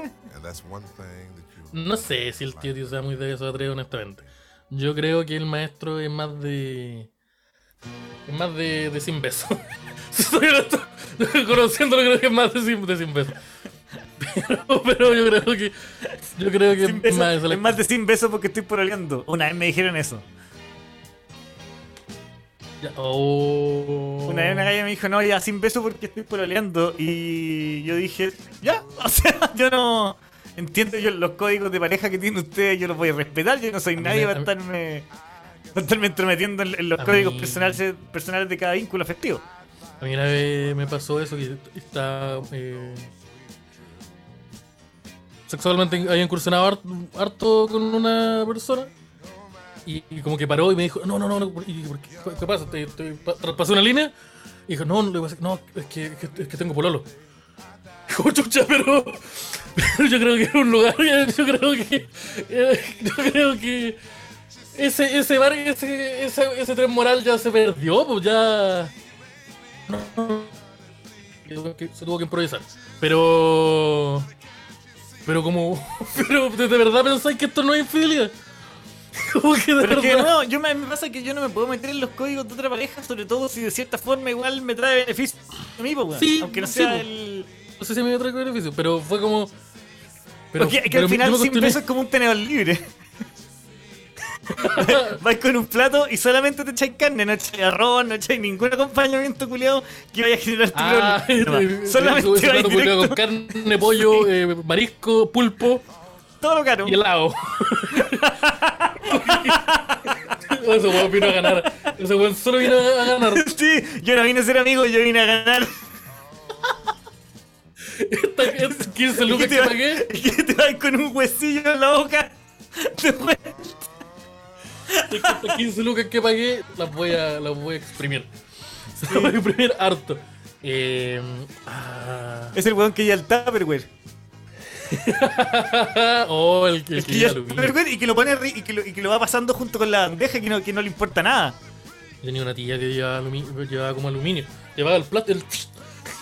No sé si el tío tío sea muy de eso atreve, honestamente. Yo creo que el maestro es más de. Es más de, de sin beso. [laughs] Conociéndolo, creo que es más de sin, de sin beso. Pero, pero yo creo que. Yo creo que Sin beso, más es más de sin beso porque estoy pololeando. Una vez me dijeron eso. Oh. Una vez una galla me dijo, no, ya sin beso porque estoy pololeando. Y yo dije, ya, [laughs] o sea, yo no entiendo yo los códigos de pareja que tienen ustedes, yo los voy a respetar, yo no soy nadie para estarme, para estarme entrometiendo en, los códigos mí- personales, personales de cada vínculo afectivo. A mí una vez me pasó eso, que está. eh, sexualmente había incursionado harto, harto con una persona. Y, como que paró y me dijo, no, no, no, ¿y por qué, ¿qué pasa? ¿Te, te pa- traspasé una línea? Y dijo, no, no, no, es que, es que, es tengo pololo. [laughs] Como chucha, pero, pero yo creo que era un lugar, [laughs] yo creo que, yo creo que ese, ese bar, ese, ese, ese tren moral ya se perdió, pues ya... Se tuvo que improvisar. Pero. Pero como. [laughs] Pero de verdad pensáis que esto no es infidelidad. [laughs] Como que de Pero que no, yo me, me pasa que yo no me puedo meter en los códigos de otra pareja, sobre todo si de cierta forma igual me trae beneficio a mí, weón. Sí, aunque no sea el... No sé si me trae beneficio, pero fue como. Pero, Porque que pero al final me sin cuestioné- beso es como un tenedor libre. [laughs] Vais con un plato y solamente te echáis carne, no echáis arroz, no echáis ningún acompañamiento culiado que vaya a generar tu Ah, problema. [laughs] ese Solamente ese vais directo, con carne, pollo, eh, marisco, pulpo todo lo caro. y helado. Ese weón vino a ganar. Ese weón solo vino a ganar. Sí, yo no vine a ser amigo, yo vine a ganar. Esta- estos 15 lucas ¿Qué te que pagué. ¿Qué te vas con un huesillo en la boca? Es que estas 15 lucas que pagué las voy a, las voy a exprimir. Las voy a exprimir harto. Eh, ah, Es el weón que ya el Tupperware. [laughs] oh, el, el que que lleva ya- aluminio. pero, y que lo pone y que lo, y que lo va pasando junto con la bandeja que no, que no le importa nada. Tenía una tía que llevaba, alumi- llevaba como aluminio. Llevaba el plato el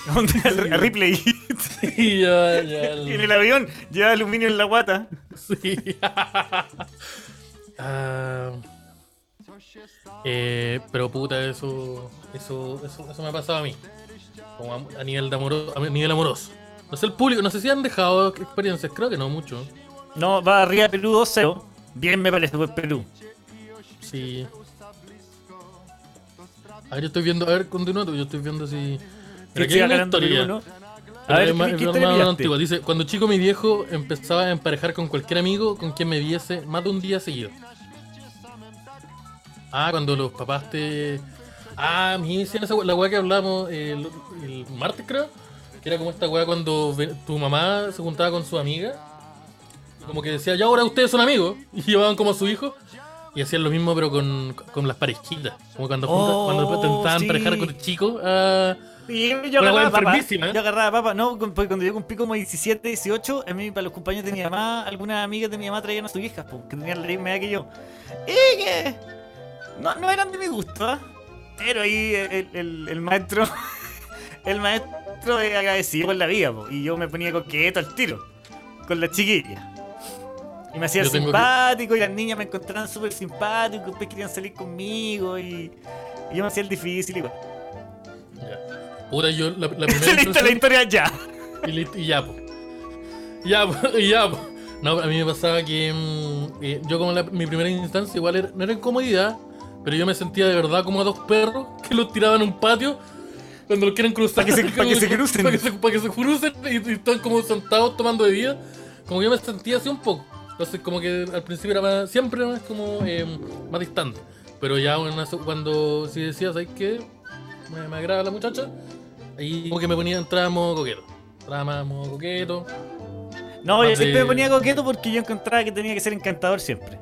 [laughs] Ripley. [laughs] ya, ya Y en el avión lleva aluminio en la guata. Sí. Ah, eh, pero puta, eso, eso, eso, eso me ha pasado a mí. Como a, a nivel de amoro, a nivel amoroso. No sé el público, no sé si han dejado experiencias, creo que no mucho. No, va arriba Perú 2-0. Bien me parece por Perú. Sí. A ver, yo estoy viendo, a ver, continúa yo estoy viendo si. Que aquí hay una historia. Perú, ¿no? Pero A ver, ¿qué- qué antigua. Dice, cuando chico mi viejo empezaba a emparejar con cualquier amigo con quien me viese más de un día seguido. Ah, cuando los papás te... Ah, me decían esa la weá que hablamos el, el martes creo. Que era como esta weá cuando tu mamá se juntaba con su amiga. Como que decía, ya ahora ustedes son amigos. [laughs] Y llevaban como a su hijo. Y hacían lo mismo pero con, con las parejitas. Como cuando, juntas- Oh, cuando intentaban sí. emparejar con el chico. ah, Sí, yo agarraba papa. Yo agarraba papa. No, porque cuando yo cumplí como 17, 18, a mí, para los compañeros de mi mamá, algunas amigas de mi mamá traían a sus hijas, po, que tenían la misma edad que yo. Y que. No, no eran de mi gusto, ¿ah? Pero ahí el, el- el maestro. [laughs] El maestro es agradecido por la vida, po, y yo me ponía coqueto al tiro. Con las chiquillas. Y me hacía que- simpático, y las niñas me encontraban súper simpático, y después querían salir conmigo, y, y yo me hacía el difícil igual. ya. Puta, yo la, la [laughs] primera la historia ya. Y, y ya, po. Ya, po, [laughs] y ya, po. No, a mí me pasaba que mm, eh, yo como la- mi primera instancia igual era, no era incomodidad, pero yo me sentía de verdad como a dos perros que los tiraban en un patio cuando los quieren cruzar. Pa' que se- [laughs] que se crucen. Para que se, que se crucen y, y están como sentados tomando bebida. Como yo me sentía así un poco. Entonces como que al principio era más, siempre era más como eh, más distante. Pero ya una- cuando si decías, ¿sabes qué? Me, me agrada la muchacha. Ahí como que me ponía, entraba en modo coqueto. Entraba más modo coqueto. No, yo siempre me ponía coqueto porque yo encontraba que tenía que ser encantador siempre.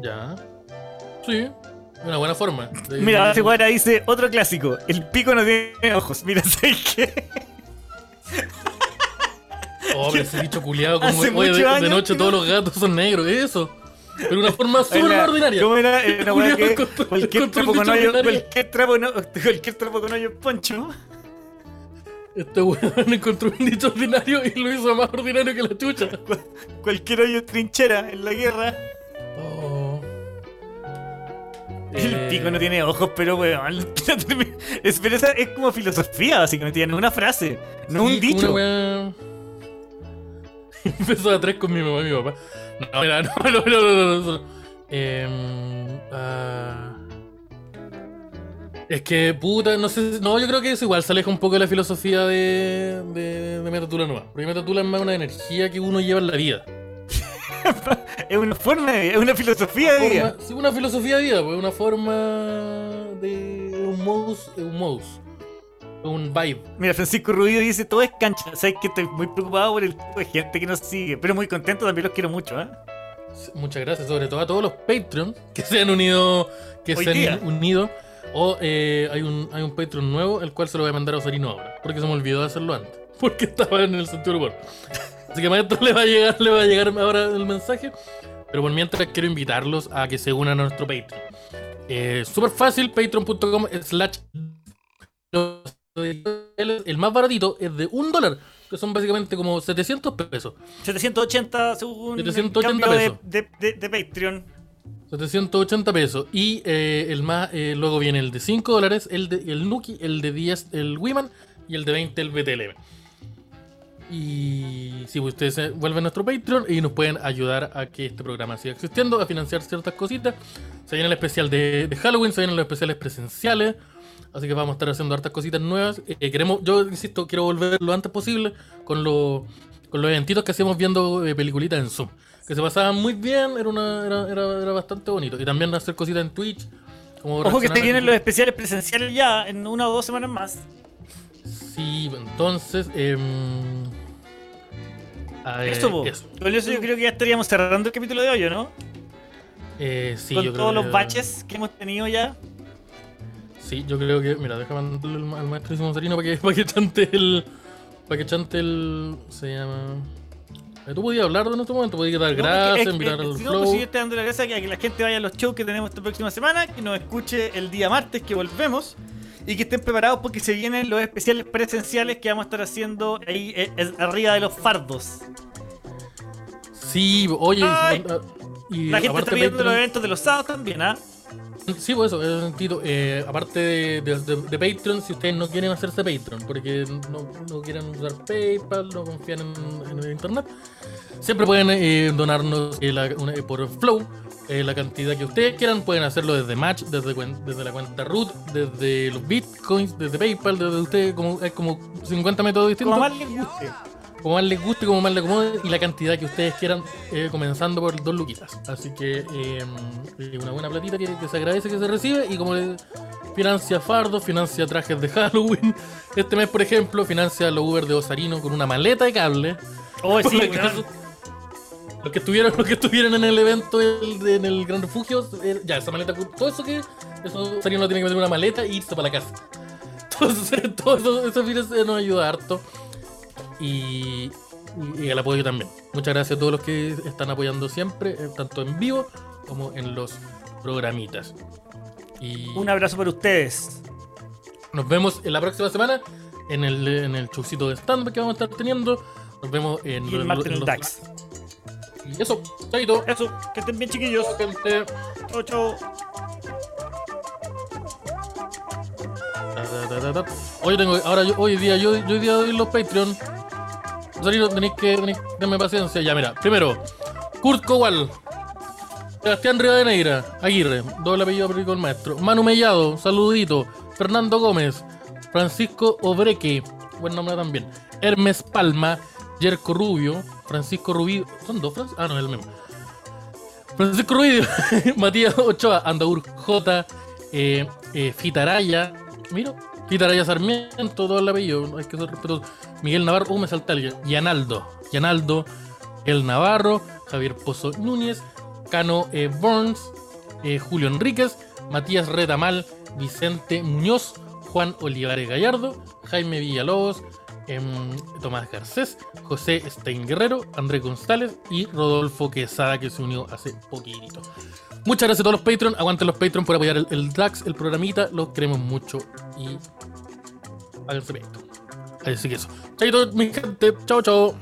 Ya. Sí. Una buena forma. de- Mira, hace guara dice otro clásico: el pico no tiene ojos. Mira, ¿sabes qué? [laughs] Oh, pero ese bicho culiado como Hace oye, de, de noche todos no- los gatos son negros, eso. Pero una forma súper ordinaria. ¿Cómo era? Era una que cualquier trapo con hoyo, cualquier trapo, no, cualquier trapo con hoyo poncho. Este weón encontró un dicho ordinario y lo hizo más ordinario que la chucha. Cualquier hoyo trinchera en la guerra. Oh. El Eh, pico no tiene ojos, pero weón. [laughs] Es, pero esa es como filosofía, básicamente. Tiene una frase, no sí, un dicho. una [laughs] Empezó a tres con mi mamá y mi papá. No, mira, no, no, no, no, no, no, no. Em, ah, Es que, puta, no sé. No, yo creo que eso igual se aleja un poco de la filosofía de, de, de Metatula Nueva. Porque Metatula es más una energía que uno lleva en la vida. [laughs] Es una forma, de- es una filosofía de vida. Forma- sí, una filosofía de vida, pues una forma de un modus, un modus, un vibe. Mira, Francisco Rubio dice, todo es cancha. Sabes que estoy muy preocupado por el tipo de gente que nos sigue, pero muy contento, también los quiero mucho, ¿eh? Muchas gracias, sobre todo a todos los Patreon que se han unido, que Hoy se día. han unido. O eh, hay un hay un Patreon nuevo, el cual se lo voy a mandar a Osarino ahora, porque se me olvidó de hacerlo antes, [laughs] porque estaba en el sentido del humor. Así que maestro le va a llegar, le va a llegar ahora el mensaje. Pero por mientras quiero invitarlos a que se unan a nuestro Patreon. Eh, Súper fácil, patreon.com slash el más baratito es de un dólar, que son básicamente como 700 pesos. 780 según 780 el cambio de, pesos. de, de- de Patreon. 780 pesos. Y eh, el más, eh, luego viene el de 5 dólares, el de el Nuki, el de 10 el Wiman y el de 20 el BTLM. Y si ustedes se vuelven a nuestro Patreon y nos pueden ayudar a que este programa siga existiendo, a financiar ciertas cositas. Se viene el especial de, de Halloween, se vienen los especiales presenciales. Así que vamos a estar haciendo hartas cositas nuevas. Eh, queremos, yo insisto, quiero volver lo antes posible con, los con los eventitos que hacíamos viendo eh, peliculitas en Zoom. Que se pasaban muy bien, era, una, era, era, era bastante bonito. Y también hacer cositas en Twitch. Como Ojo que te reaccionar a- vienen los especiales presenciales ya en una o dos semanas más. Sí, entonces. em, a- eso, po. eso. Con eso yo creo que ya estaríamos cerrando el capítulo de hoy, ¿o ¿no? Eh, sí, Con yo todos creo los que- baches que hemos tenido ya. Sí, yo creo que. Mira, déjame mandarle al, ma- al maestro Sarino para que, [laughs] para que chante el, para que chante el. Se llama. Eh, Tú podías hablar en este momento, podías dar No, gracias, invitar es- al flow. pues si yo estoy dando la gracia a que la gente vaya a los shows que tenemos esta próxima semana, que nos escuche el día martes que volvemos y que estén preparados porque se vienen los especiales presenciales que vamos a estar haciendo ahí eh, eh, arriba de los fardos. Sí, oye, Ay. y La gente está viendo los eventos de los sábados también, ¿ah? Sí, pues eso, en ese sentido. eh, aparte de, de- de- de Patreon, si ustedes no quieren hacerse Patreon, porque no, no quieren usar PayPal, no confían en, en el internet, siempre pueden eh, donarnos eh, la- una- eh, por Flow eh, la cantidad que ustedes quieran. Pueden hacerlo desde Match, desde, desde la cuenta root, desde los bitcoins, desde PayPal, desde ustedes. Como, hay como 50 métodos distintos. Como más les guste. como más les guste, como más les acomode y la cantidad que ustedes quieran, eh, comenzando por dos luquitas. Así que eh, una buena platita que, que se agradece que se recibe y como le financia fardos, financia trajes de Halloween. Este mes, por ejemplo, financia los Uber de Osarino con una maleta de cable. Oh, sí, los que estuvieron, los que estuvieron en el evento el en el Gran Refugio, ya esa maleta, todo eso que eso Osarino tiene que meter una maleta e irse para la casa. Entonces, [laughs] todo eso, nos ayuda harto y, y el apoyo también. Muchas gracias a todos los que están apoyando siempre, eh, tanto en vivo como en los programitas. Y Un abrazo para ustedes. nos vemos en la próxima semana en el, en el de stand que vamos a estar teniendo. Nos vemos en, Y el en- en los- DAX. Y eso, chaito. Eso, que estén bien chiquillos. Ta, ta. Hoy tengo, ahora yo, hoy día, yo, yo hoy día doy los Patreon. Rosalino, tenéis que, tenéis que tenerme paciencia. Ya, mira, primero, Kurt Kowal, Sebastián Rivadeneira, Aguirre, doble apellido periódico el maestro, Manu Mellado, saludito, Fernando Gómez, Francisco Obreque, buen nombre también, Hermes Palma, Jerko Rubio, Francisco Rubio, son dos Francisco, ah no, es el mismo. Francisco Rubio, [laughs] Matías Ochoa, Andaur J, eh, eh, Fitaraya, mira, Fitaraya Sarmiento, todo el apellido, hay que ser respetuoso. Miguel Navarro, uh, me salta alguien, Yanaldo, Yanaldo, El Navarro, Javier Pozo Núñez, Cano eh, Burns, eh, Julio Enríquez, Matías Retamal, Vicente Muñoz, Juan Olivares Gallardo, Jaime Villalobos, em, Tomás Garcés, José Stein Guerrero, André González y Rodolfo Quesada que se unió hace poquitito. Muchas gracias a todos los Patreon, aguanten los Patreon por apoyar el, el DAX, el programita, los queremos mucho y háganse Patreon. Así que eso. Chaito, mi gente. Chao, chao.